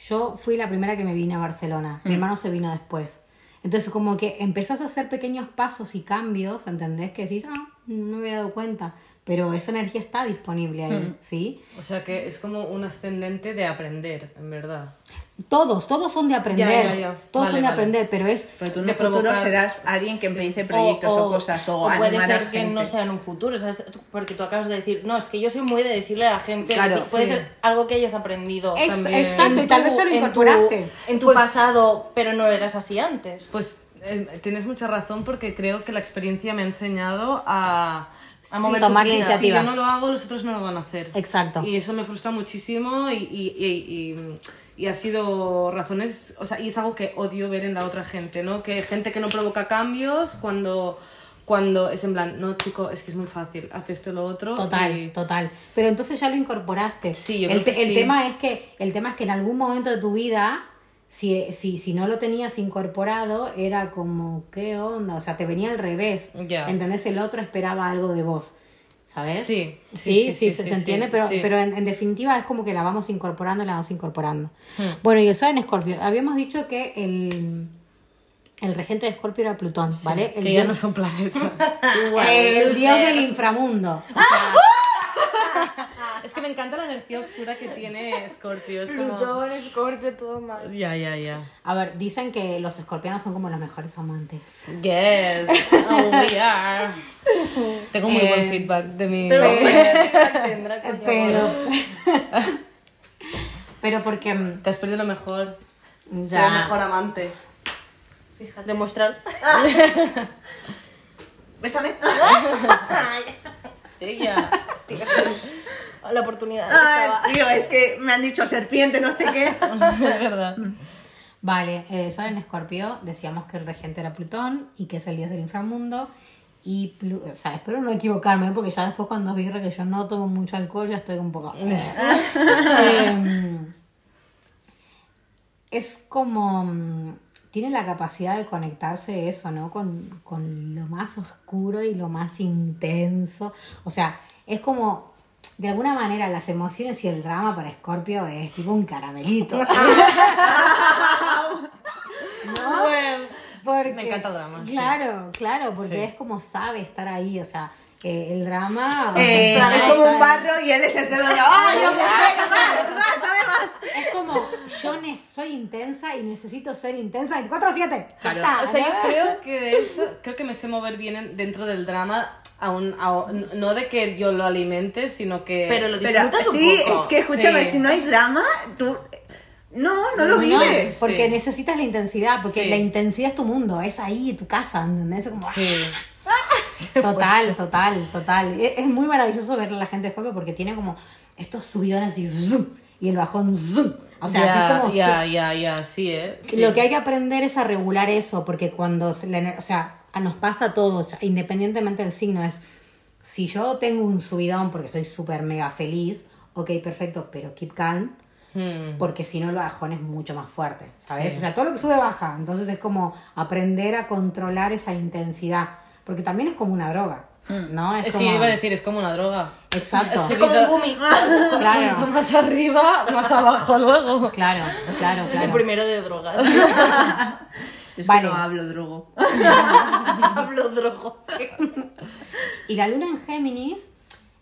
yo fui la primera que me vine a Barcelona. Mi hermano se vino después. Entonces, como que empezás a hacer pequeños pasos y cambios, ¿entendés? Que decís, ah, no me había dado cuenta. Pero esa energía está disponible ahí, ¿sí? O sea que es como un ascendente de aprender, en verdad. Todos, todos son de aprender. Ya, ya, ya. Todos Vale, son de vale. aprender, pero es Pero tú De no futuro provocas- serás alguien que empiece proyectos o, cosas o, puede animar a ser que gente. no sea en un futuro, ¿sabes? Porque tú acabas de decir, no, es que yo soy muy de decirle a la gente, Claro, decir, puede sí. ser algo que hayas aprendido. Ex- también. exacto, y En tal vez ya lo en tu- incorporaste. En tu Pues- pasado, pero no eras así antes. Pues eh, tienes mucha razón porque creo que la experiencia me ha enseñado a... A mover Tomar tu la iniciativa. Si yo no lo hago, los otros no lo van a hacer. Exacto. Y eso me frustra muchísimo y, y, y, y- ha sido razones, o sea, y es algo que odio ver en la otra gente, ¿no? Que gente que no provoca cambios cuando, cuando es en plan, no, chico, es que es muy fácil, haz esto lo otro. Total, y- total. Pero entonces ya lo incorporaste. Sí, yo el, creo que el sí. tema es que el tema es que en algún momento de tu vida si, si, si no lo tenías incorporado era como qué onda, o sea, te venía al revés. Ya. ¿Entendés? El otro esperaba algo de vos. ¿Sabes? Sí, sí, sí, sí, sí, sí, se, entiende, pero, pero en, en definitiva es como que la vamos incorporando, la vamos incorporando. Hmm. Bueno, y el Sol en Escorpio. Habíamos dicho que el, el regente de Escorpio era Plutón, ¿vale? El que ya dios- no son planetas. el dios del inframundo. O sea, que me encanta la energía oscura que tiene Scorpio. Es como... Plutón, Escorpio, todo mal. Ya, ya, ya. A ver, dicen que los escorpianos son como los mejores amantes. Yes, oh, we are. Tengo muy buen Eh, feedback de mi... Tendrá coño. Pero. pero porque. mm, Te has perdido lo mejor. Ya. El mejor amante. Demostrar. Bésame. Ella. La oportunidad. Ay, tío, es que me han dicho serpiente, no sé qué. es verdad. Vale, eh, Sol en Escorpio, decíamos que el regente era Plutón y que es el dios del inframundo. Y, o sea, espero no equivocarme, porque ya después cuando vi que yo no tomo mucho alcohol, ya estoy un poco... Em, es como... mm, Tiene la capacidad de conectarse eso, ¿no? Con, con lo más oscuro y lo más intenso. O sea, es como... De alguna manera, las emociones y el drama para Escorpio es tipo un caramelito. Bueno. Porque- Me encanta el drama, sí. Claro, claro, porque Sí. es como sabe estar ahí, o sea, eh, el drama... Eh, es como un barro y él es el cerdo. ¡Ay, yo quiero más! ¡Más, sabe más! Es como, yo ne- soy intensa y necesito ser intensa 24-7. Ya Claro. O sea, ¿no? yo creo que de eso, creo que me sé mover bien en- dentro del drama, aún, aún- no de que yo lo alimente, sino que... Pero lo Pero disfrutas un sí, poco. es que escúchame, Sí. si no hay drama, tú. No, no lo No, vives. porque Sí. necesitas la intensidad, porque Sí. la intensidad es tu mundo, es ahí, tu casa, ¿entendés? Es como, Sí. Total, total, total. Es, es muy maravilloso ver a la gente de Scorpio porque tiene como estos subidones y zoom, y el bajón zoom. O sea, ya, así como ya, ya, ya, sí, ¿eh? Sí. Lo que hay que aprender es a regular eso, porque cuando, se o sea, a- nos pasa a todos, independientemente del signo, es, si yo tengo un subidón porque estoy súper mega feliz, ok, perfecto, pero keep calm, Hmm. porque si no el bajón es mucho más fuerte, ¿sabes? O sea, todo lo que sube baja, entonces es como aprender a controlar esa intensidad, porque también es como una droga, ¿no? Es como- que iba a decir, es como una droga. Exacto. Es Es como un gumi. Claro, Cuanto más arriba, más abajo luego. claro, claro, El claro. primero de drogas. Es Vale. que no hablo drogo. Hablo drogo. Y la luna en Géminis,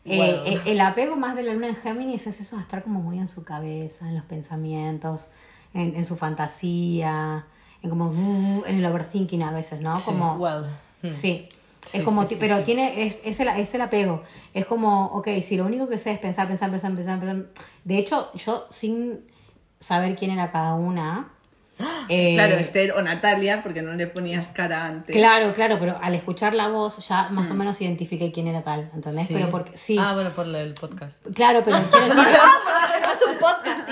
eh, eh, el apego más de la luna en Géminis es eso estar como muy en su cabeza, en los pensamientos, en, en su fantasía, en como en el overthinking a veces, ¿no? Como, Well. hmm. Sí. Sí, es como, sí, ti- sí, pero tiene, es, es, el, es el apego. Es como, ok, si lo único que sé es pensar, pensar, pensar, pensar, pensar. De hecho, yo sin saber quién era cada una. Eh, Claro, Esther o Natalia, porque no le ponías cara antes. Claro, claro, pero al escuchar la voz ya más o menos identifiqué quién era tal, ¿entendés? Sí. Pero porque, sí, Ah, bueno, por el podcast. claro, pero quiero decir,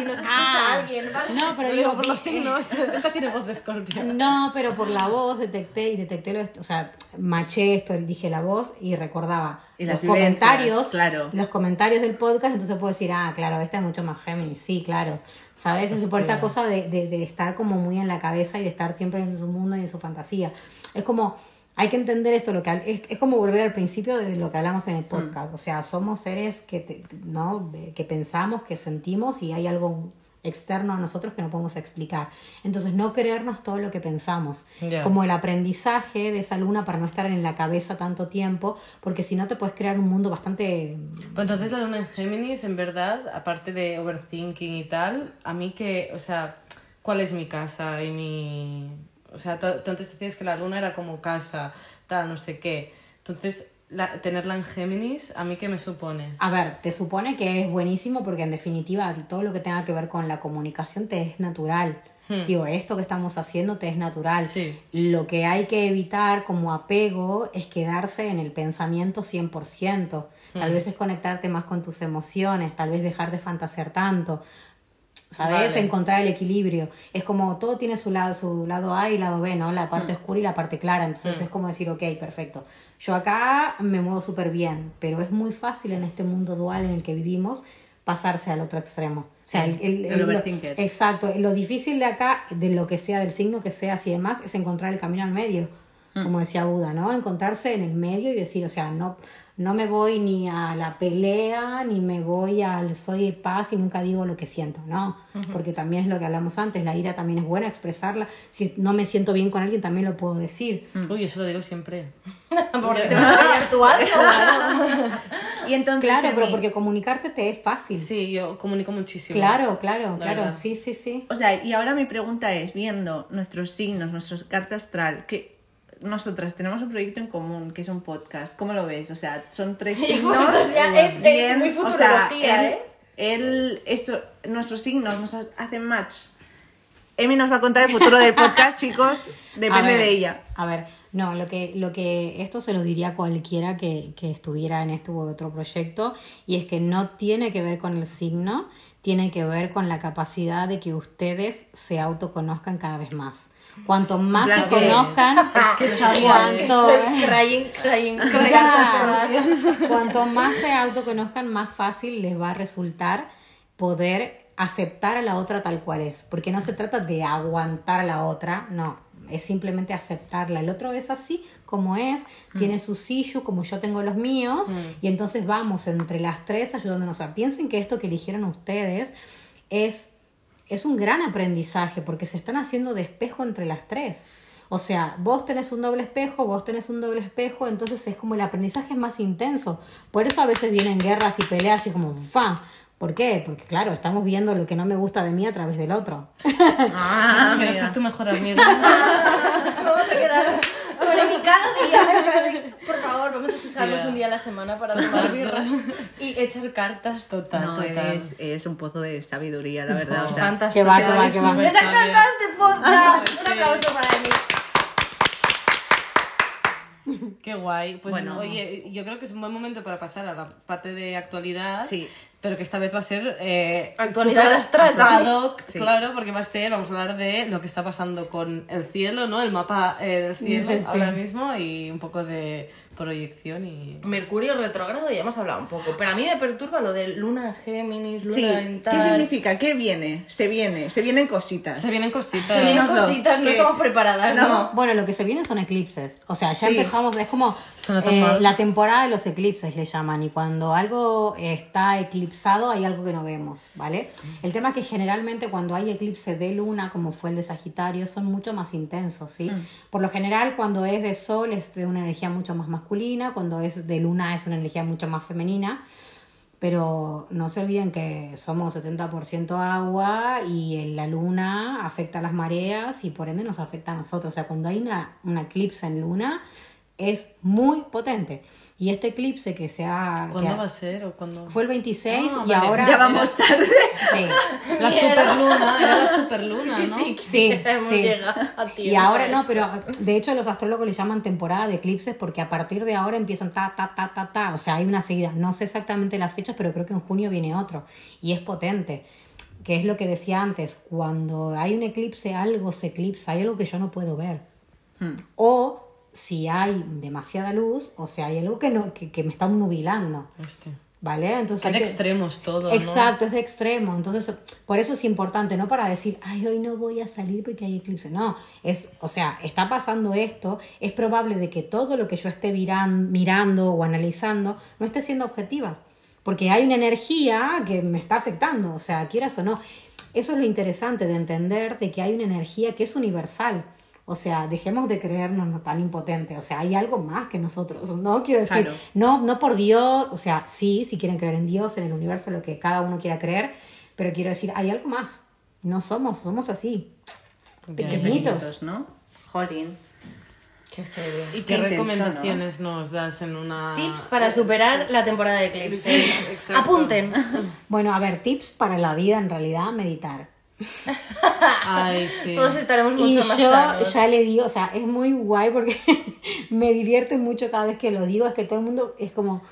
y nos escucha Ah. alguien, ¿vale? no, pero digo, por los vi- signos. Esta tiene voz de escorpio. No, pero por la voz detecté y detecté lo, o sea, maché esto, dije la voz y recordaba Y los comentarios, claro. los comentarios del podcast, entonces puedo decir, ah, claro, esta es mucho más Géminis, sí, claro, ¿sabes? Es por esta cosa de, de, de estar como muy en la cabeza y de estar siempre en su mundo y en su fantasía. Es como, hay que entender esto, lo que es, es como volver al principio de lo que hablamos en el podcast, o sea, somos seres que, te- ¿no? que pensamos, que sentimos y hay algo externo a nosotros que no podemos explicar. Entonces, no creernos todo lo que pensamos. Como el aprendizaje de esa luna para no estar en la cabeza tanto tiempo, porque si no te puedes crear un mundo bastante... Pues entonces la luna en Géminis, en verdad, aparte de overthinking y tal, a mí que, o sea, cuál es mi casa y mi... O sea, tú, tú antes decías que la luna era como casa, tal, no sé qué. Entonces, la- tenerla en Géminis, ¿a mí qué me supone? A ver, te supone que es buenísimo porque en definitiva todo lo que tenga que ver con la comunicación te es natural. Digo, esto que estamos haciendo te es natural. Sí. Lo que hay que evitar como apego es quedarse en el pensamiento 100%. Tal vez es conectarte más con tus emociones, tal vez dejar de fantasear tanto. ¿Sabes? Vale. Encontrar el equilibrio. Es como todo tiene su lado, su lado A y lado B, ¿no? La parte oscura y la parte clara. Entonces es como decir, ok, perfecto. Yo acá me muevo súper bien, pero es muy fácil en este mundo dual en el que vivimos pasarse al otro extremo. O sea, el, el- el el- lo- overthinker. exacto. Lo difícil de acá, de lo que sea, del signo que sea, así y demás, es encontrar el camino al medio. Como decía Buda, ¿no? Encontrarse en el medio y decir, o sea, no, no me voy ni a la pelea, ni me voy al soy de paz y nunca digo lo que siento, ¿no? Porque también es lo que hablamos antes, la ira también es buena expresarla. Si no me siento bien con alguien, también lo puedo decir. Uy, eso lo digo siempre. Porque te vas a algo. Y entonces, Claro, pero porque comunicarte te es fácil. Sí, yo comunico muchísimo. Claro, claro, La claro. verdad. Sí, sí, sí. O sea, y ahora mi pregunta es, viendo nuestros signos, nuestra carta astral, que nosotras tenemos un proyecto en común, que es un podcast, ¿cómo lo ves? O sea, son tres signos. ya es- es muy o sea, futurología, él- ¿eh? él- esto, nuestros signos nos hacen match. Emi nos va a contar el futuro del podcast, chicos. Depende ver, de ella. A ver, no, lo que, lo que esto se lo diría a cualquiera que, que estuviera en este u otro proyecto, y es que no tiene que ver con el signo, tiene que ver con la capacidad de que ustedes se autoconozcan cada vez más. Cuanto más se que- conozcan, que sabía cuanto, Estoy crying, crying, Ya. crying. cuanto más se autoconozcan, más fácil les va a resultar poder aceptar a la otra tal cual es. Porque no se trata de aguantar a la otra, no. Es simplemente aceptarla. El otro es así como es, tiene sus issues como yo tengo los míos, y entonces vamos entre las tres ayudándonos a. Piensen que esto que eligieron ustedes es es un gran aprendizaje porque se están haciendo de espejo entre las tres. O sea, vos tenés un doble espejo, vos tenés un doble espejo, entonces es como el aprendizaje es más intenso. Por eso a veces vienen guerras y peleas y como ¡fam! ¿Por qué? Porque claro, estamos viendo lo que no me gusta de mí a través del otro. Ah, Quiero ser tu mejor amiga. Vamos a quedar con cada día. Por favor, vamos a fijarnos un día a la semana para tomar birras y echar cartas. Total, No, total. es, es un pozo de sabiduría, la verdad. o sea, Fantástico. Que va, que va, que va. Súper ¡Esas cartas de podcast! Un aplauso para mí. Qué guay. Pues Bueno. oye, yo creo que es un buen momento para pasar a la parte de actualidad. Sí. Pero que esta vez va a ser eh, Actualidad astral Sí. claro, porque va a ser, vamos a hablar de lo que está pasando con el cielo, ¿no? El mapa eh, del cielo Sí, sí. ahora mismo y un poco de proyección y... Mercurio retrógrado, ya hemos hablado un poco. Pero a mí me perturba lo de luna en Géminis, luna sí. en tal. ¿Qué significa? ¿Qué viene? Se viene, se vienen cositas. Se vienen cositas. Se vienen cositas, no que- estamos preparadas, No. ¿no? Bueno, lo que se viene son eclipses. O sea, ya Sí. empezamos, es como eh, la temporada de los eclipses le llaman. Y cuando algo está eclipsado, hay algo que no vemos, ¿vale? El tema es que generalmente cuando hay eclipse de luna, como fue el de Sagitario, son mucho más intensos, ¿sí? Por lo general, cuando es de sol es de una energía mucho más masculina, cuando es de luna es una energía mucho más femenina. Pero no se olviden que somos 70% agua y la luna afecta a las mareas y por ende nos afecta a nosotros. O sea, cuando hay una, una eclipse en luna es muy potente. Y este eclipse que se ha... ¿Cuándo que ha- va a ser o cuándo? Fue el 26 Ah, y vale. ahora... Ya vamos tarde. Sí. La superluna, era la superluna, ¿no? Sí, Sí, hemos sí. llegado a Y ahora a no, pero de hecho los astrólogos le llaman temporada de eclipses porque a partir de ahora empiezan ta, ta, ta, ta, ta. O sea, hay una seguida. No sé exactamente las fechas, pero creo que en junio viene otro. Y es potente. Que es lo que decía antes. Cuando hay un eclipse, algo se eclipsa. Hay algo que yo no puedo ver. O si hay demasiada luz, o sea, hay algo que, no, que, que me está nubilando. Hostia. ¿Vale? Entonces hay de que- extremos todo, ¿no? Exacto, es de extremo. Entonces, por eso es importante, no para decir, ay, hoy no voy a salir porque hay eclipse. No, es, o sea, está pasando esto, es probable de que todo lo que yo esté viran- mirando o analizando no esté siendo objetiva. Porque hay una energía que me está afectando, o sea, quieras o no. Eso es lo interesante de entender de que hay una energía que es universal. O sea, dejemos de creernos no tan impotentes. O sea, hay algo más que nosotros, ¿no? Quiero decir, Claro. no, no por Dios, o sea, sí, si quieren creer en Dios, en el universo, lo que cada uno quiera creer, pero quiero decir, hay algo más. No somos, somos así. Pequeñitos, Pequeñitos. ¿no? Jolín. Qué heavy. ¿Y Qué qué intenso, recomendaciones nos das en una... Tips para superar la temporada de eclipse. exacto. Apunten. Bueno, a ver, tips para la vida en realidad, meditar. Ay, sí. Todos estaremos Y mucho más yo sanos. ya le digo, o sea, es muy guay porque me divierte mucho cada vez que lo digo, es que todo el mundo es como,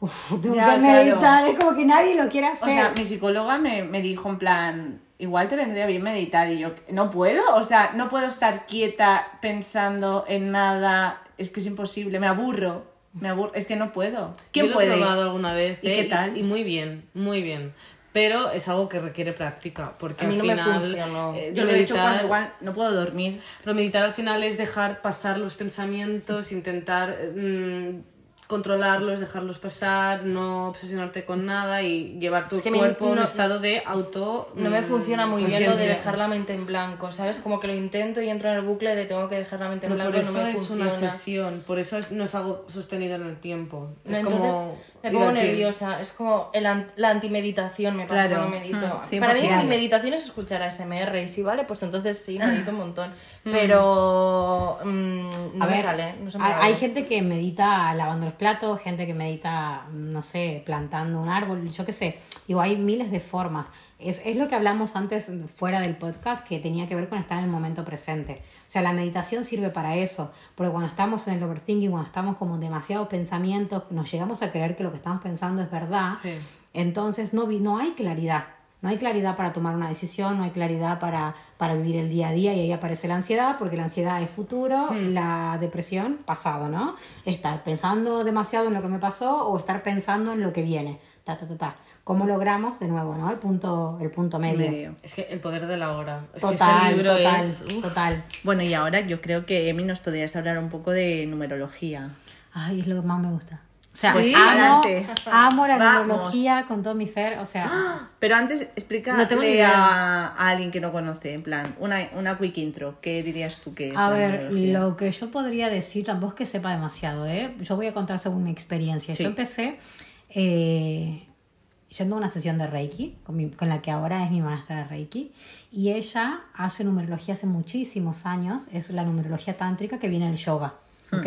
uff, tengo Ya, que claro. meditar, es como que nadie lo quiere hacer. O sea, mi psicóloga me, me dijo en plan, igual te vendría bien meditar y yo, no puedo, o sea, no puedo estar quieta pensando en nada, es que es imposible, me aburro, me aburro, es que no puedo. ¿Quién Yo lo puede? he probado alguna vez. ¿Y ¿eh? qué tal? Y, muy bien, muy bien. Pero es algo que requiere práctica, porque A mí al no me final... funcionó. eh, Yo lo he hecho cuando igual no puedo dormir. Pero meditar al final es dejar pasar los pensamientos, intentar mm, controlarlos, dejarlos pasar, no obsesionarte con nada y llevar tu Es que cuerpo a un no- estado de auto. No me mm, funciona muy bien lo de dejar la mente en blanco, ¿sabes? Como que lo intento y entro en el bucle de tengo que dejar la mente en Pero blanco por eso no me es funciona. una sesión, por eso es- no es algo sostenido en el tiempo. Es Entonces como. Me pongo nerviosa, es como el an- la antimeditación me pasa Claro. cuando medito. Mm, Para mí 100%. mi meditación es escuchar ASMR y si vale, pues entonces sí, medito un montón. Mm. Pero mm, no A me ver, sale, no se me hay, gente que medita lavando los platos, gente que medita, no sé, plantando un árbol, yo qué sé. Digo, hay miles de formas. Es, es lo que hablamos antes fuera del podcast que tenía que ver con estar en el momento presente. O sea, la meditación sirve para eso, porque cuando estamos en el overthinking, cuando estamos como demasiados pensamientos, nos llegamos a creer que lo que estamos pensando es verdad. Sí. Entonces no, no hay claridad. No hay claridad para tomar una decisión, no hay claridad para, para vivir el día a día y ahí aparece la ansiedad, porque la ansiedad es futuro, la depresión pasado, ¿no? Estar pensando demasiado en lo que me pasó o estar pensando en lo que viene. Ta, ta, ta, ta. ¿Cómo logramos, de nuevo, ¿no? El punto, el punto medio. Medio. Es que el poder de la hora. Es que Total, ese libro total, es. total. Bueno, y ahora yo creo que Emi nos podrías hablar un poco de numerología. Ay, es lo que más me gusta. O sea, Pues amo, adelante. amo la Vamos. numerología con todo mi ser. O sea, Pero antes, No idea. a, a alguien que no conoce, en plan, una, una quick intro. ¿Qué dirías tú que es A la ver, numerología? lo que yo podría decir, tampoco es que sepa demasiado, ¿eh? Yo voy a contar según mi experiencia. Sí. Yo empecé eh, yendo a una sesión de Reiki, con, mi- con la que ahora es mi maestra de Reiki, y ella hace numerología hace muchísimos años, es la numerología tántrica que viene del yoga, ¿ok?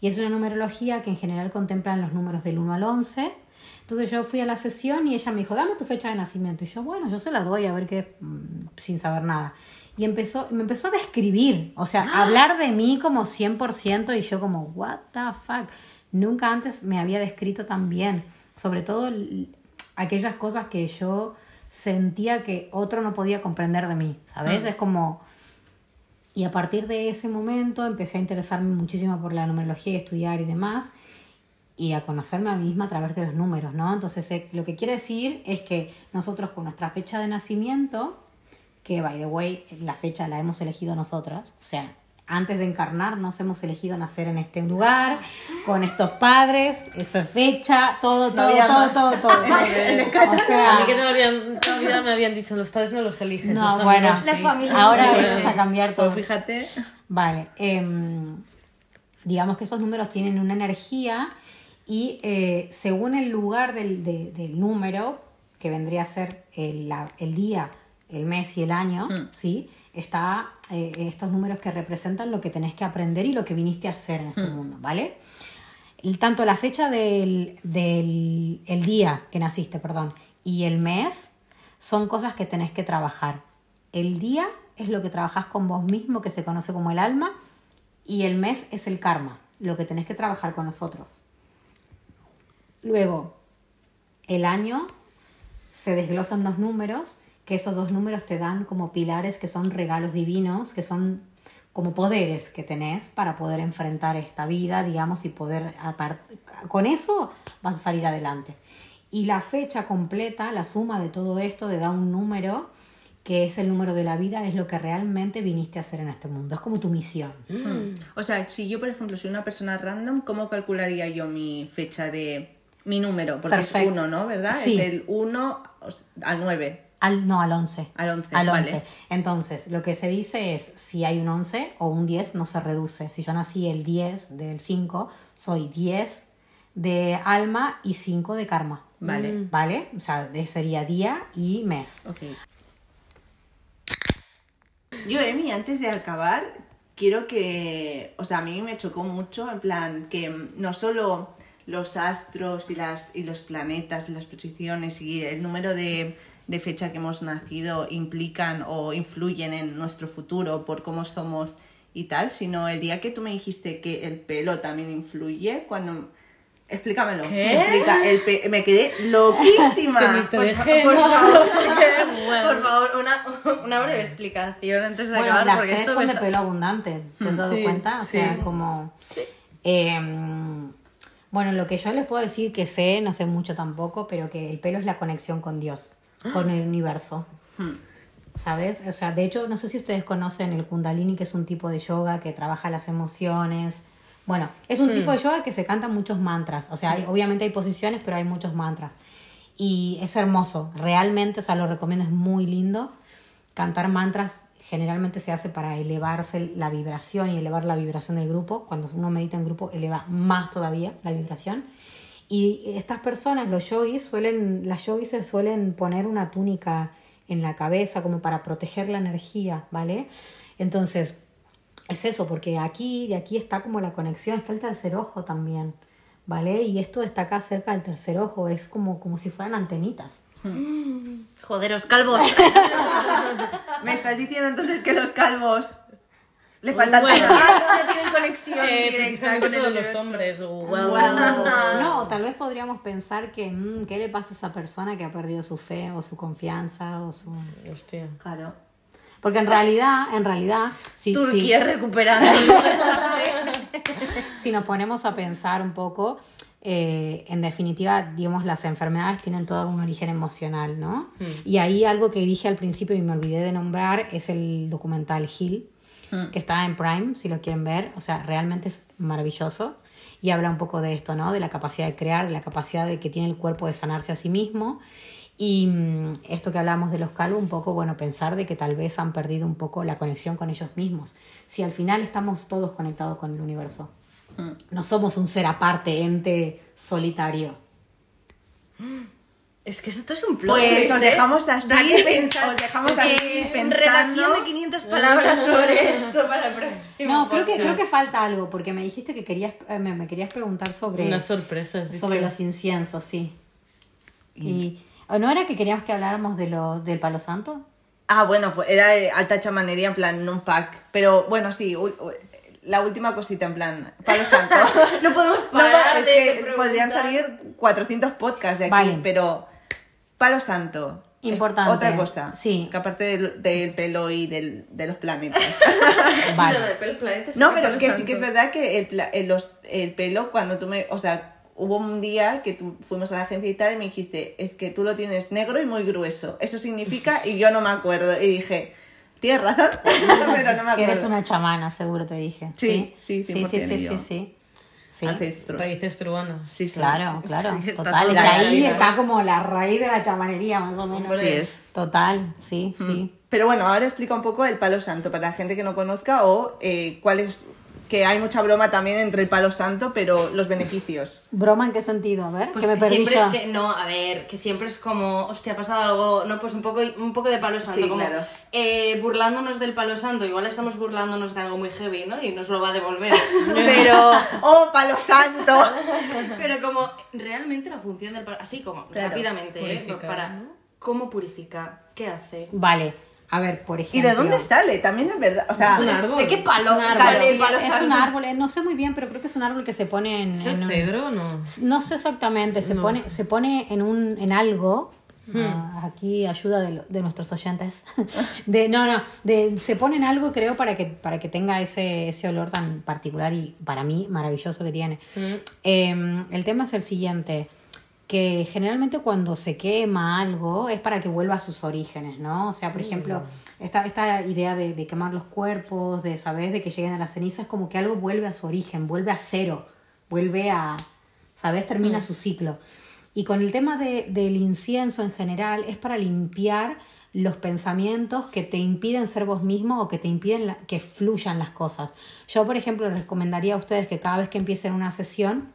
Y es una numerología que en general contemplan los números del 1 al 11. Entonces yo fui a la sesión y ella me dijo, dame tu fecha de nacimiento. Y yo, bueno, yo se la doy a ver qué, mm, sin saber nada. Y empezó, me empezó a describir, o sea, a hablar de mí como 100% y yo como, what the fuck. Nunca antes me había descrito tan bien. Sobre todo aquellas cosas que yo sentía que otro no podía comprender de mí, ¿sabes? Es como... Y a partir de ese momento empecé a interesarme muchísimo por la numerología y estudiar y demás, y a conocerme a mí misma a través de los números, ¿no? Entonces, eh, lo que quiere decir es que nosotros con nuestra fecha de nacimiento, que by the way, la fecha la hemos elegido nosotras, o sea, antes de encarnarnos hemos elegido nacer en este lugar, con estos padres, esa fecha, todo, todo, había todo, más. todo, todo, O sea, A mí que toda la vida- toda la vida me habían dicho, los padres no los eliges. No, los bueno, amigos la sí". familia ahora Sí. vamos a cambiar todo. Pues fíjate, Vale, em, digamos que esos números tienen una energía y eh, según el lugar del, de- del número, que vendría a ser el, la- el día, el mes y el año, ¿sí? Está eh, estos números que representan lo que tenés que aprender y lo que viniste a hacer en este mundo, ¿vale? El- tanto la fecha del, del el día que naciste, perdón, y el mes son cosas que tenés que trabajar. El día es lo que trabajas con vos mismo, que se conoce como el alma, y el mes es el karma, lo que tenés que trabajar con nosotros. Luego, el año se desglosan dos números, que esos dos números te dan como pilares que son regalos divinos, que son como poderes que tenés para poder enfrentar esta vida, digamos, y poder, con eso vas a salir adelante. Y la fecha completa, la suma de todo esto, te da un número que es el número de la vida, es lo que realmente viniste a hacer en este mundo. Es como tu misión. o sea, si yo, por ejemplo, soy una persona random, ¿cómo calcularía yo mi fecha de mi número? Porque es 1, ¿no? ¿Verdad? Sí. Es del 1 al 9. Al, no, al 11. Al 11, Al vale. 11. Entonces, lo que se dice es, si hay un 11 o un 10, no se reduce. Si yo nací el 10 del 5, soy 10 de alma y 5 de karma. Vale. ¿Vale? O sea, sería día y mes. Ok. Yo, Emi, antes de acabar, quiero que, o sea, a mí me chocó mucho, en plan, que no solo los astros y, las, y los planetas, las posiciones y el número de, de fecha que hemos nacido implican o influyen en nuestro futuro por cómo somos y tal, sino el día que tú me dijiste que el pelo también influye, cuando... Explícamelo. ¿Qué? Explica, el pe- me quedé loquísima. Por favor. Por favor, una, una breve explicación antes de Bueno, acabar. las porque tres esto son de está- pelo abundante, ¿te has dado Sí, cuenta? O sí. sea, como... Em, bueno, lo que yo les puedo decir que sé, no sé mucho tampoco, pero que el pelo es la conexión con Dios, con el universo. ¿Sabes? O sea, de hecho, no sé si ustedes conocen el Kundalini, que es un tipo de yoga que trabaja las emociones. Bueno, es un tipo de yoga que se cantan muchos mantras. O sea, hay- obviamente hay posiciones, pero hay muchos mantras. Y es hermoso, realmente, o sea, lo recomiendo, es muy lindo. Cantar mantras generalmente se hace para elevarse la vibración y elevar la vibración del grupo. Cuando uno medita en grupo, eleva más todavía la vibración. Y estas personas, los yogis, suelen, las yogis se suelen poner una túnica en la cabeza como para proteger la energía, ¿vale? Entonces, es eso, porque aquí, de aquí está como la conexión, está el tercer ojo también, ¿vale? Y esto está acá cerca del tercer ojo, es como, como si fueran antenitas. Joderos, calvos. Me estás diciendo entonces que los calvos le faltan Bueno. tetas? no tienen conexión Eh, directa precisamente con el todos los universo. hombres. Wow. No, tal vez podríamos pensar que, mm, ¿qué le pasa a esa persona que ha perdido su fe o su confianza o su... Hostia. Claro. Porque en realidad, en realidad, si, Turquía si- recuperando. si nos ponemos a pensar un poco, eh, en definitiva, digamos, las enfermedades tienen todo un origen emocional, ¿no? Y ahí algo que dije al principio y me olvidé de nombrar es el documental Hill, que está en Prime, si lo quieren ver. O sea, realmente es maravilloso. Y habla un poco de esto, ¿no? De la capacidad de crear, de la capacidad de que tiene el cuerpo de sanarse a sí mismo. Y mm, esto que hablamos de los calvos, un poco, bueno, pensar de que tal vez han perdido un poco la conexión con ellos mismos. Si al final estamos todos conectados con el universo. No somos un ser aparte, ente solitario. Es que esto es un plot Pues twist, os ¿eh? dejamos así, os dejamos Eh, así pensando. Redacción de 500 palabras sobre esto para el próximo. No, creo que, creo que falta algo, porque me dijiste que querías, eh, me, me querías preguntar sobre, Una sorpresa. sobre los inciensos, sí. Y, ¿o ¿No era que queríamos que habláramos de lo, del palo santo? Ah, bueno, fue- era eh, alta chamanería en plan en un pack. Pero bueno, sí, u- u- la última cosita en plan, palo santo. No podemos No, parar es de que podrían salir 400 podcasts de aquí, Vale. pero palo santo. eh, Importante. Otra cosa. Sí. Que aparte del, del pelo y del- de los planetas. Vale. No, pero es que sí que es verdad que el, pla- el, los- el pelo, cuando tú me. O sea, hubo un día que tú, fuimos a la agencia y tal, y me dijiste, es que tú lo tienes negro y muy grueso. Eso significa, y yo no me acuerdo. Y dije, tienes razón, pero no me acuerdo. Que eres una chamana, seguro te dije. Sí, sí, sí, sí, 100% sí, yo. sí, sí. Sí, Ancestros. Raíces peruanas. Sí, sí. claro, claro, Sí, está total. todo es que ahí está como la raíz de la chamanería, más o menos. Así es. Total, sí, sí. Pero bueno, ahora explica un poco el palo santo para la gente que no conozca o eh, cuál es. Que hay mucha broma también entre el palo santo, pero los beneficios. ¿Broma en qué sentido? A ver, Pues que me que siempre, que- no, a ver, que siempre es como, hostia, ha pasado algo, no, pues un poco, un poco de palo santo, Sí, como claro. eh, burlándonos del palo santo, igual estamos burlándonos de algo muy heavy, ¿no? Y nos lo va a devolver. Pero, ¡Oh, palo santo! pero como realmente la función del palo, así como Claro, rápidamente, ¿eh? Para, ¿no? ¿cómo purifica? ¿Qué hace? Vale, a ver, por ¿Y ejemplo. de dónde sale? También es verdad. O sea, Es un árbol. ¿De qué Es palo un árbol, sale el sí, palo es un árbol, eh, no sé muy bien, pero creo que es un árbol que se pone en, ¿Es en el un- cedro o no? No sé exactamente, se No pone, sé. se pone en un, en algo. ah, aquí ayuda de, lo- de nuestros oyentes. De, no, no, de, se pone en algo, creo, para que, para que tenga ese, ese olor tan particular y para mí maravilloso que tiene. Eh, el tema es el siguiente, que generalmente cuando se quema algo es para que vuelva a sus orígenes, ¿no? O sea, por ejemplo, esta, esta idea de, de quemar los cuerpos, de, ¿sabes? De que lleguen a las cenizas, como que algo vuelve a su origen, vuelve a cero, vuelve a, ¿sabes? Termina su ciclo. Y con el tema de- del incienso en general es para limpiar los pensamientos que te impiden ser vos mismo o que te impiden la- que fluyan las cosas. Yo, por ejemplo, les recomendaría a ustedes que cada vez que empiecen una sesión,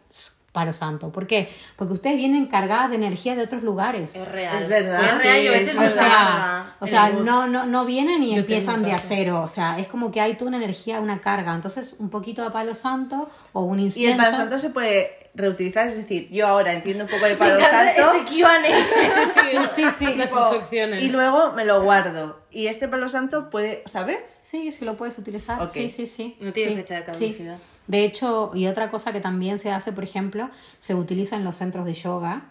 Palo Santo. ¿Por qué? Porque ustedes vienen cargadas de energía de otros lugares. Es real. Es verdad, Es real y a sí, veces es no O sea, o sea Sí. no, no, no vienen y Yo empiezan de acero. O sea, es como que hay toda una energía, una carga. Entonces, un poquito de palo santo o un Y el incienso. palo santo se puede reutilizar, es decir, yo ahora entiendo un poco de palo santo este Q&A. Sí, sí, sí. Las instrucciones. y luego me lo guardo. Y este palo santo puede, ¿sabes? Sí, sí lo puedes utilizar. Ok. Sí, sí, sí. No tiene Sí, fecha de sí. De hecho, y otra cosa que también se hace, por ejemplo, se utiliza en los centros de yoga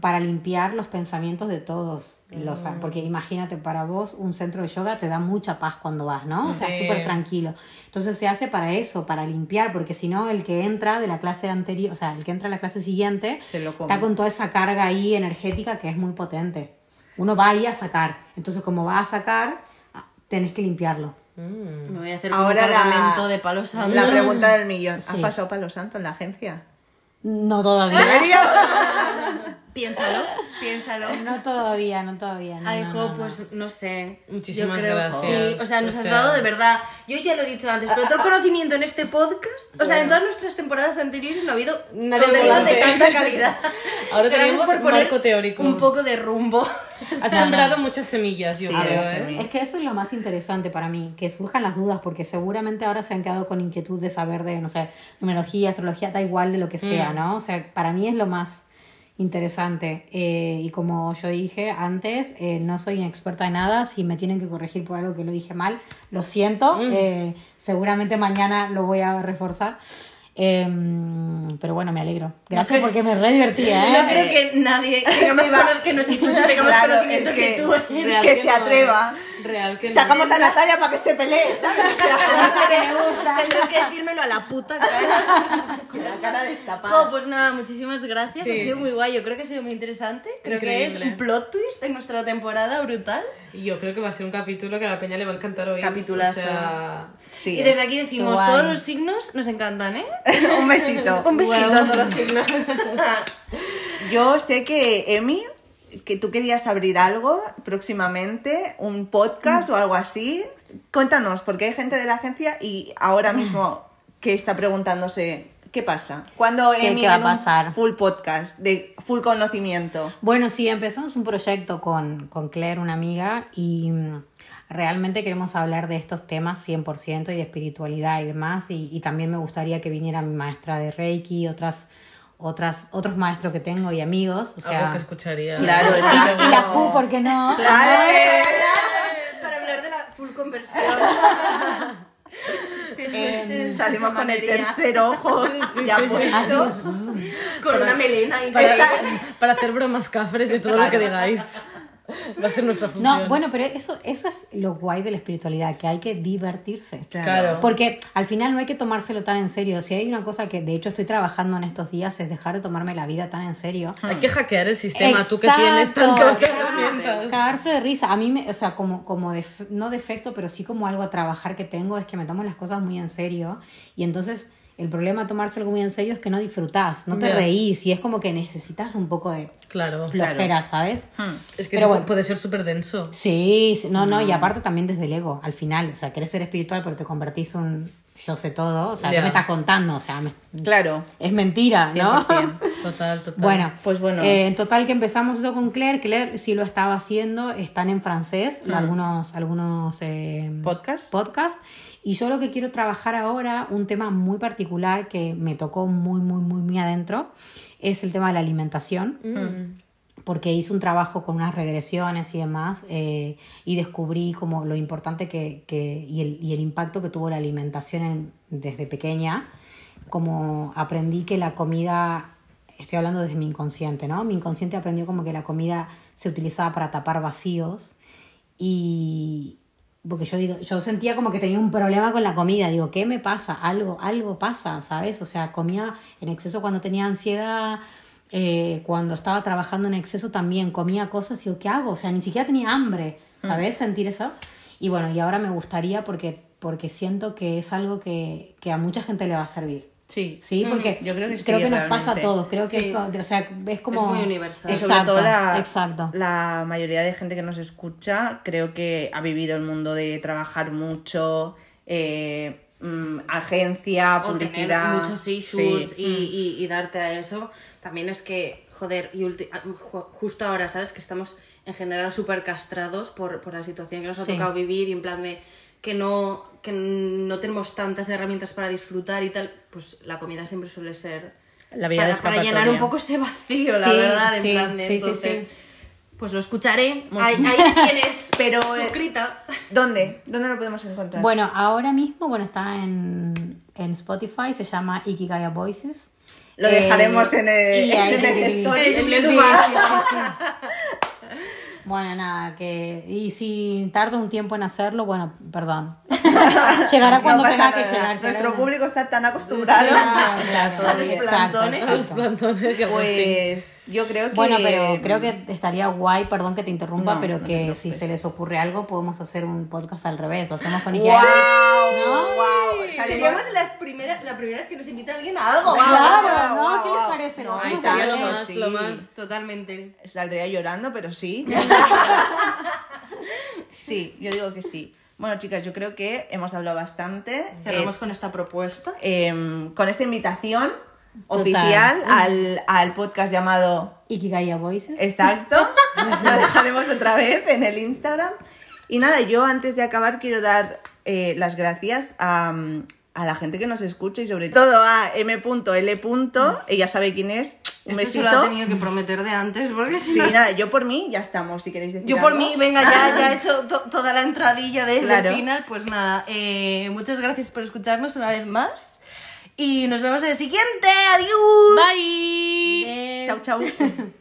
para limpiar los pensamientos de todos. Los, Porque imagínate, para vos un centro de yoga te da mucha paz cuando vas, ¿no? O sea, Sí. súper tranquilo. Entonces se hace para eso, para limpiar, porque si no, el que entra de la clase anterior, o sea, el que entra a la clase siguiente, Se lo come. está con toda esa carga ahí energética que es muy potente. Uno va ahí a sacar. Entonces, como va a sacar, ah, tenés que limpiarlo. Me voy a hacer Ahora un la- cargamento de palo santo. La pregunta del millón. ¿Has Sí. pasado palo santo en la agencia? No todavía. Piénsalo, piénsalo. No todavía, no todavía. No, Ay, no, jo, no, pues no sé. Muchísimas creo, gracias. Sí, o sea, nos O has sea- dado de verdad. Yo ya lo he dicho antes, pero todo el conocimiento en este podcast, o sea, en todas nuestras temporadas anteriores no ha habido Nadie contenido de volante. tanta calidad. Ahora tenemos por poner marco teórico. Un poco de rumbo. Has sembrado muchas semillas, yo Sí, creo, ¿eh? Es que eso es lo más interesante para mí, que surjan las dudas, porque seguramente ahora se han quedado con inquietud de saber de, no sé, numerología, astrología, da igual de lo que sea, ¿no? O sea, para mí es lo más interesante. Eh, y como yo dije antes, eh, no soy experta en nada, si me tienen que corregir por algo que lo dije mal, lo siento, eh, seguramente mañana lo voy a reforzar. Em, pero bueno, me alegro. Gracias porque me re divertía, ¿eh? No creo que nadie más cono- que nos escuche tenga más Claro, conocimiento es que, que- tú. Que que se no, atreva. Real que no. Sacamos a Natalia para que se pelee, ¿sabes? O sea, Tendrás que decírmelo a la puta cara. con la cara destapada. Jo, pues nada, muchísimas gracias. Sí. Ha sido muy guay. Yo creo que ha sido muy interesante. Creo que es un plot twist en nuestra temporada brutal. Y yo creo que va a ser un capítulo que a la peña le va a encantar hoy. Capitulazo. O sea, Sí, y desde aquí decimos, guay. todos los signos nos encantan, ¿eh? un besito. Un besito a todos los signos. Yo sé que, Emi, que tú querías abrir algo próximamente, un podcast o algo así. Cuéntanos, porque hay gente de la agencia y ahora mismo que está preguntándose, ¿qué pasa? ¿Cuándo ¿Qué- qué va a pasar? full podcast, de full conocimiento? Bueno, sí, empezamos un proyecto con, con Claire, una amiga, y mm, realmente queremos hablar de estos temas 100% y de espiritualidad y demás. Y, y también me gustaría que viniera mi maestra de Reiki, otras, otras, otros maestros que tengo y amigos. O sea, algo que escucharía. Claro, y, y la Q, ¿por qué no? Para hablar de la full conversión. Em, Salimos con el tercer ojo ya así puesto. es. Con una melena y Para, para hacer bromas cafres de todo lo que digáis. Va a ser nuestra función. No, bueno, pero eso, eso es lo guay de la espiritualidad, que hay que divertirse. Claro. Porque al final no hay que tomárselo tan en serio. Si hay una cosa que de hecho estoy trabajando en estos días es dejar de tomarme la vida tan en serio. Hay que hackear el sistema, tú que Exacto. tienes tantas herramientas. Cagarse de risa. A mí, me, o sea, como, como def- no defecto, pero sí como algo a trabajar que tengo es que me tomo las cosas muy en serio. Y entonces el problema de tomarse algo muy en serio es que no disfrutás, no te Ya. reís y es como que necesitas un poco de Claro. flojera, ¿sabes? Es que Pero bueno. puede ser súper denso. Sí, sí, no, no, y aparte también desde el ego, al final, o sea, querés ser espiritual pero te convertís un yo sé todo, o sea, ¿qué Ya. me estás contando? O sea, me- Claro. es mentira, ¿no? 100%. Total, total. Bueno, Pues bueno. eh, en total que empezamos eso con Claire. Claire sí lo estaba haciendo, están en francés, algunos, algunos eh, ¿Podcast? Y yo lo que quiero trabajar ahora, un tema muy particular que me tocó muy, muy, muy, muy adentro, es el tema de la alimentación. Porque hice un trabajo con unas regresiones y demás eh, y descubrí como lo importante que, que- y, el, y el impacto que tuvo la alimentación en- desde pequeña como aprendí que la comida, estoy hablando desde mi inconsciente, ¿no? Mi inconsciente aprendió como que la comida se utilizaba para tapar vacíos y porque yo digo, yo sentía como que tenía un problema con la comida, digo, ¿qué me pasa? Algo, algo pasa, ¿sabes? O sea, comía en exceso cuando tenía ansiedad, eh, cuando estaba trabajando en exceso también comía cosas y digo, ¿qué hago? O sea, ni siquiera tenía hambre, ¿sabes? Sentir eso. Y bueno, y ahora me gustaría porque, porque siento que es algo que, que a mucha gente le va a servir. Sí. Sí, porque Yo creo que sí, nos pasa a todos. Creo que Sí. es, o sea, es como. Es muy universal. Exacto, sobre todo la, exacto. la mayoría de gente que nos escucha creo que ha vivido el mundo de trabajar mucho, eh, mm, agencia, o tener publicidad. muchos issues Sí. y, y- y darte a eso, también es que, joder, y ulti- ah, ju- justo ahora, ¿sabes? Que estamos en general súper castrados por, por la situación que nos ha Sí. tocado vivir y en plan de que no, que no tenemos tantas herramientas para disfrutar y tal, pues la comida siempre suele ser La vía para, de para llenar un poco ese vacío, la Sí, verdad, en plan de sí, sí, entonces, sí. pues lo escucharé, ahí, tienes Pero, eh, suscrita. ¿Dónde? ¿Dónde lo podemos encontrar? Bueno, ahora mismo, bueno, está en, en Spotify, se llama Ikigaya Voices. Lo Eh, dejaremos en el, y ahí en el te- story. en el Bueno, nada, que. Y si tarda un tiempo en hacerlo, bueno, perdón. Llegará cuando No tenga que llegar. Nuestro público está tan acostumbrado Claro, claro, a los exacto, plantones. Los y. Pues yo creo que... Bueno, pero creo que estaría guay, perdón que te interrumpa, No, pero no que si se les ocurre algo, podemos hacer un podcast al revés. Lo hacemos con ¡Wow! Ikea. ¡Wow! Salimos- Seríamos las primeras, la primera vez que nos invita alguien a algo. Claro, Guau, ¿no? ¿Qué les parece? No, Lo ahí más, sí. lo más. Totalmente. Saldría llorando, pero sí. sí, yo digo que sí. Bueno, chicas, yo creo que hemos hablado bastante. Cerramos Eh, con esta propuesta. em, con esta invitación Total. oficial al, al podcast llamado Ikigaya Voices. Exacto. Lo dejaremos otra vez en el Instagram. Y nada, yo antes de acabar quiero dar eh, las gracias a, mm, a la gente que nos escucha y sobre todo a M.L. Ella sabe quién es. Un Esto se lo ha tenido que prometer de antes porque si Sí, no- nada, yo por mí ya estamos, si queréis decir Yo por mí, venga, ya, ya he hecho to- toda la entradilla de- del Claro. final. Pues nada, eh, muchas gracias por escucharnos una vez más. Y nos vemos en el siguiente. Adiós. Bye. Chau, chau.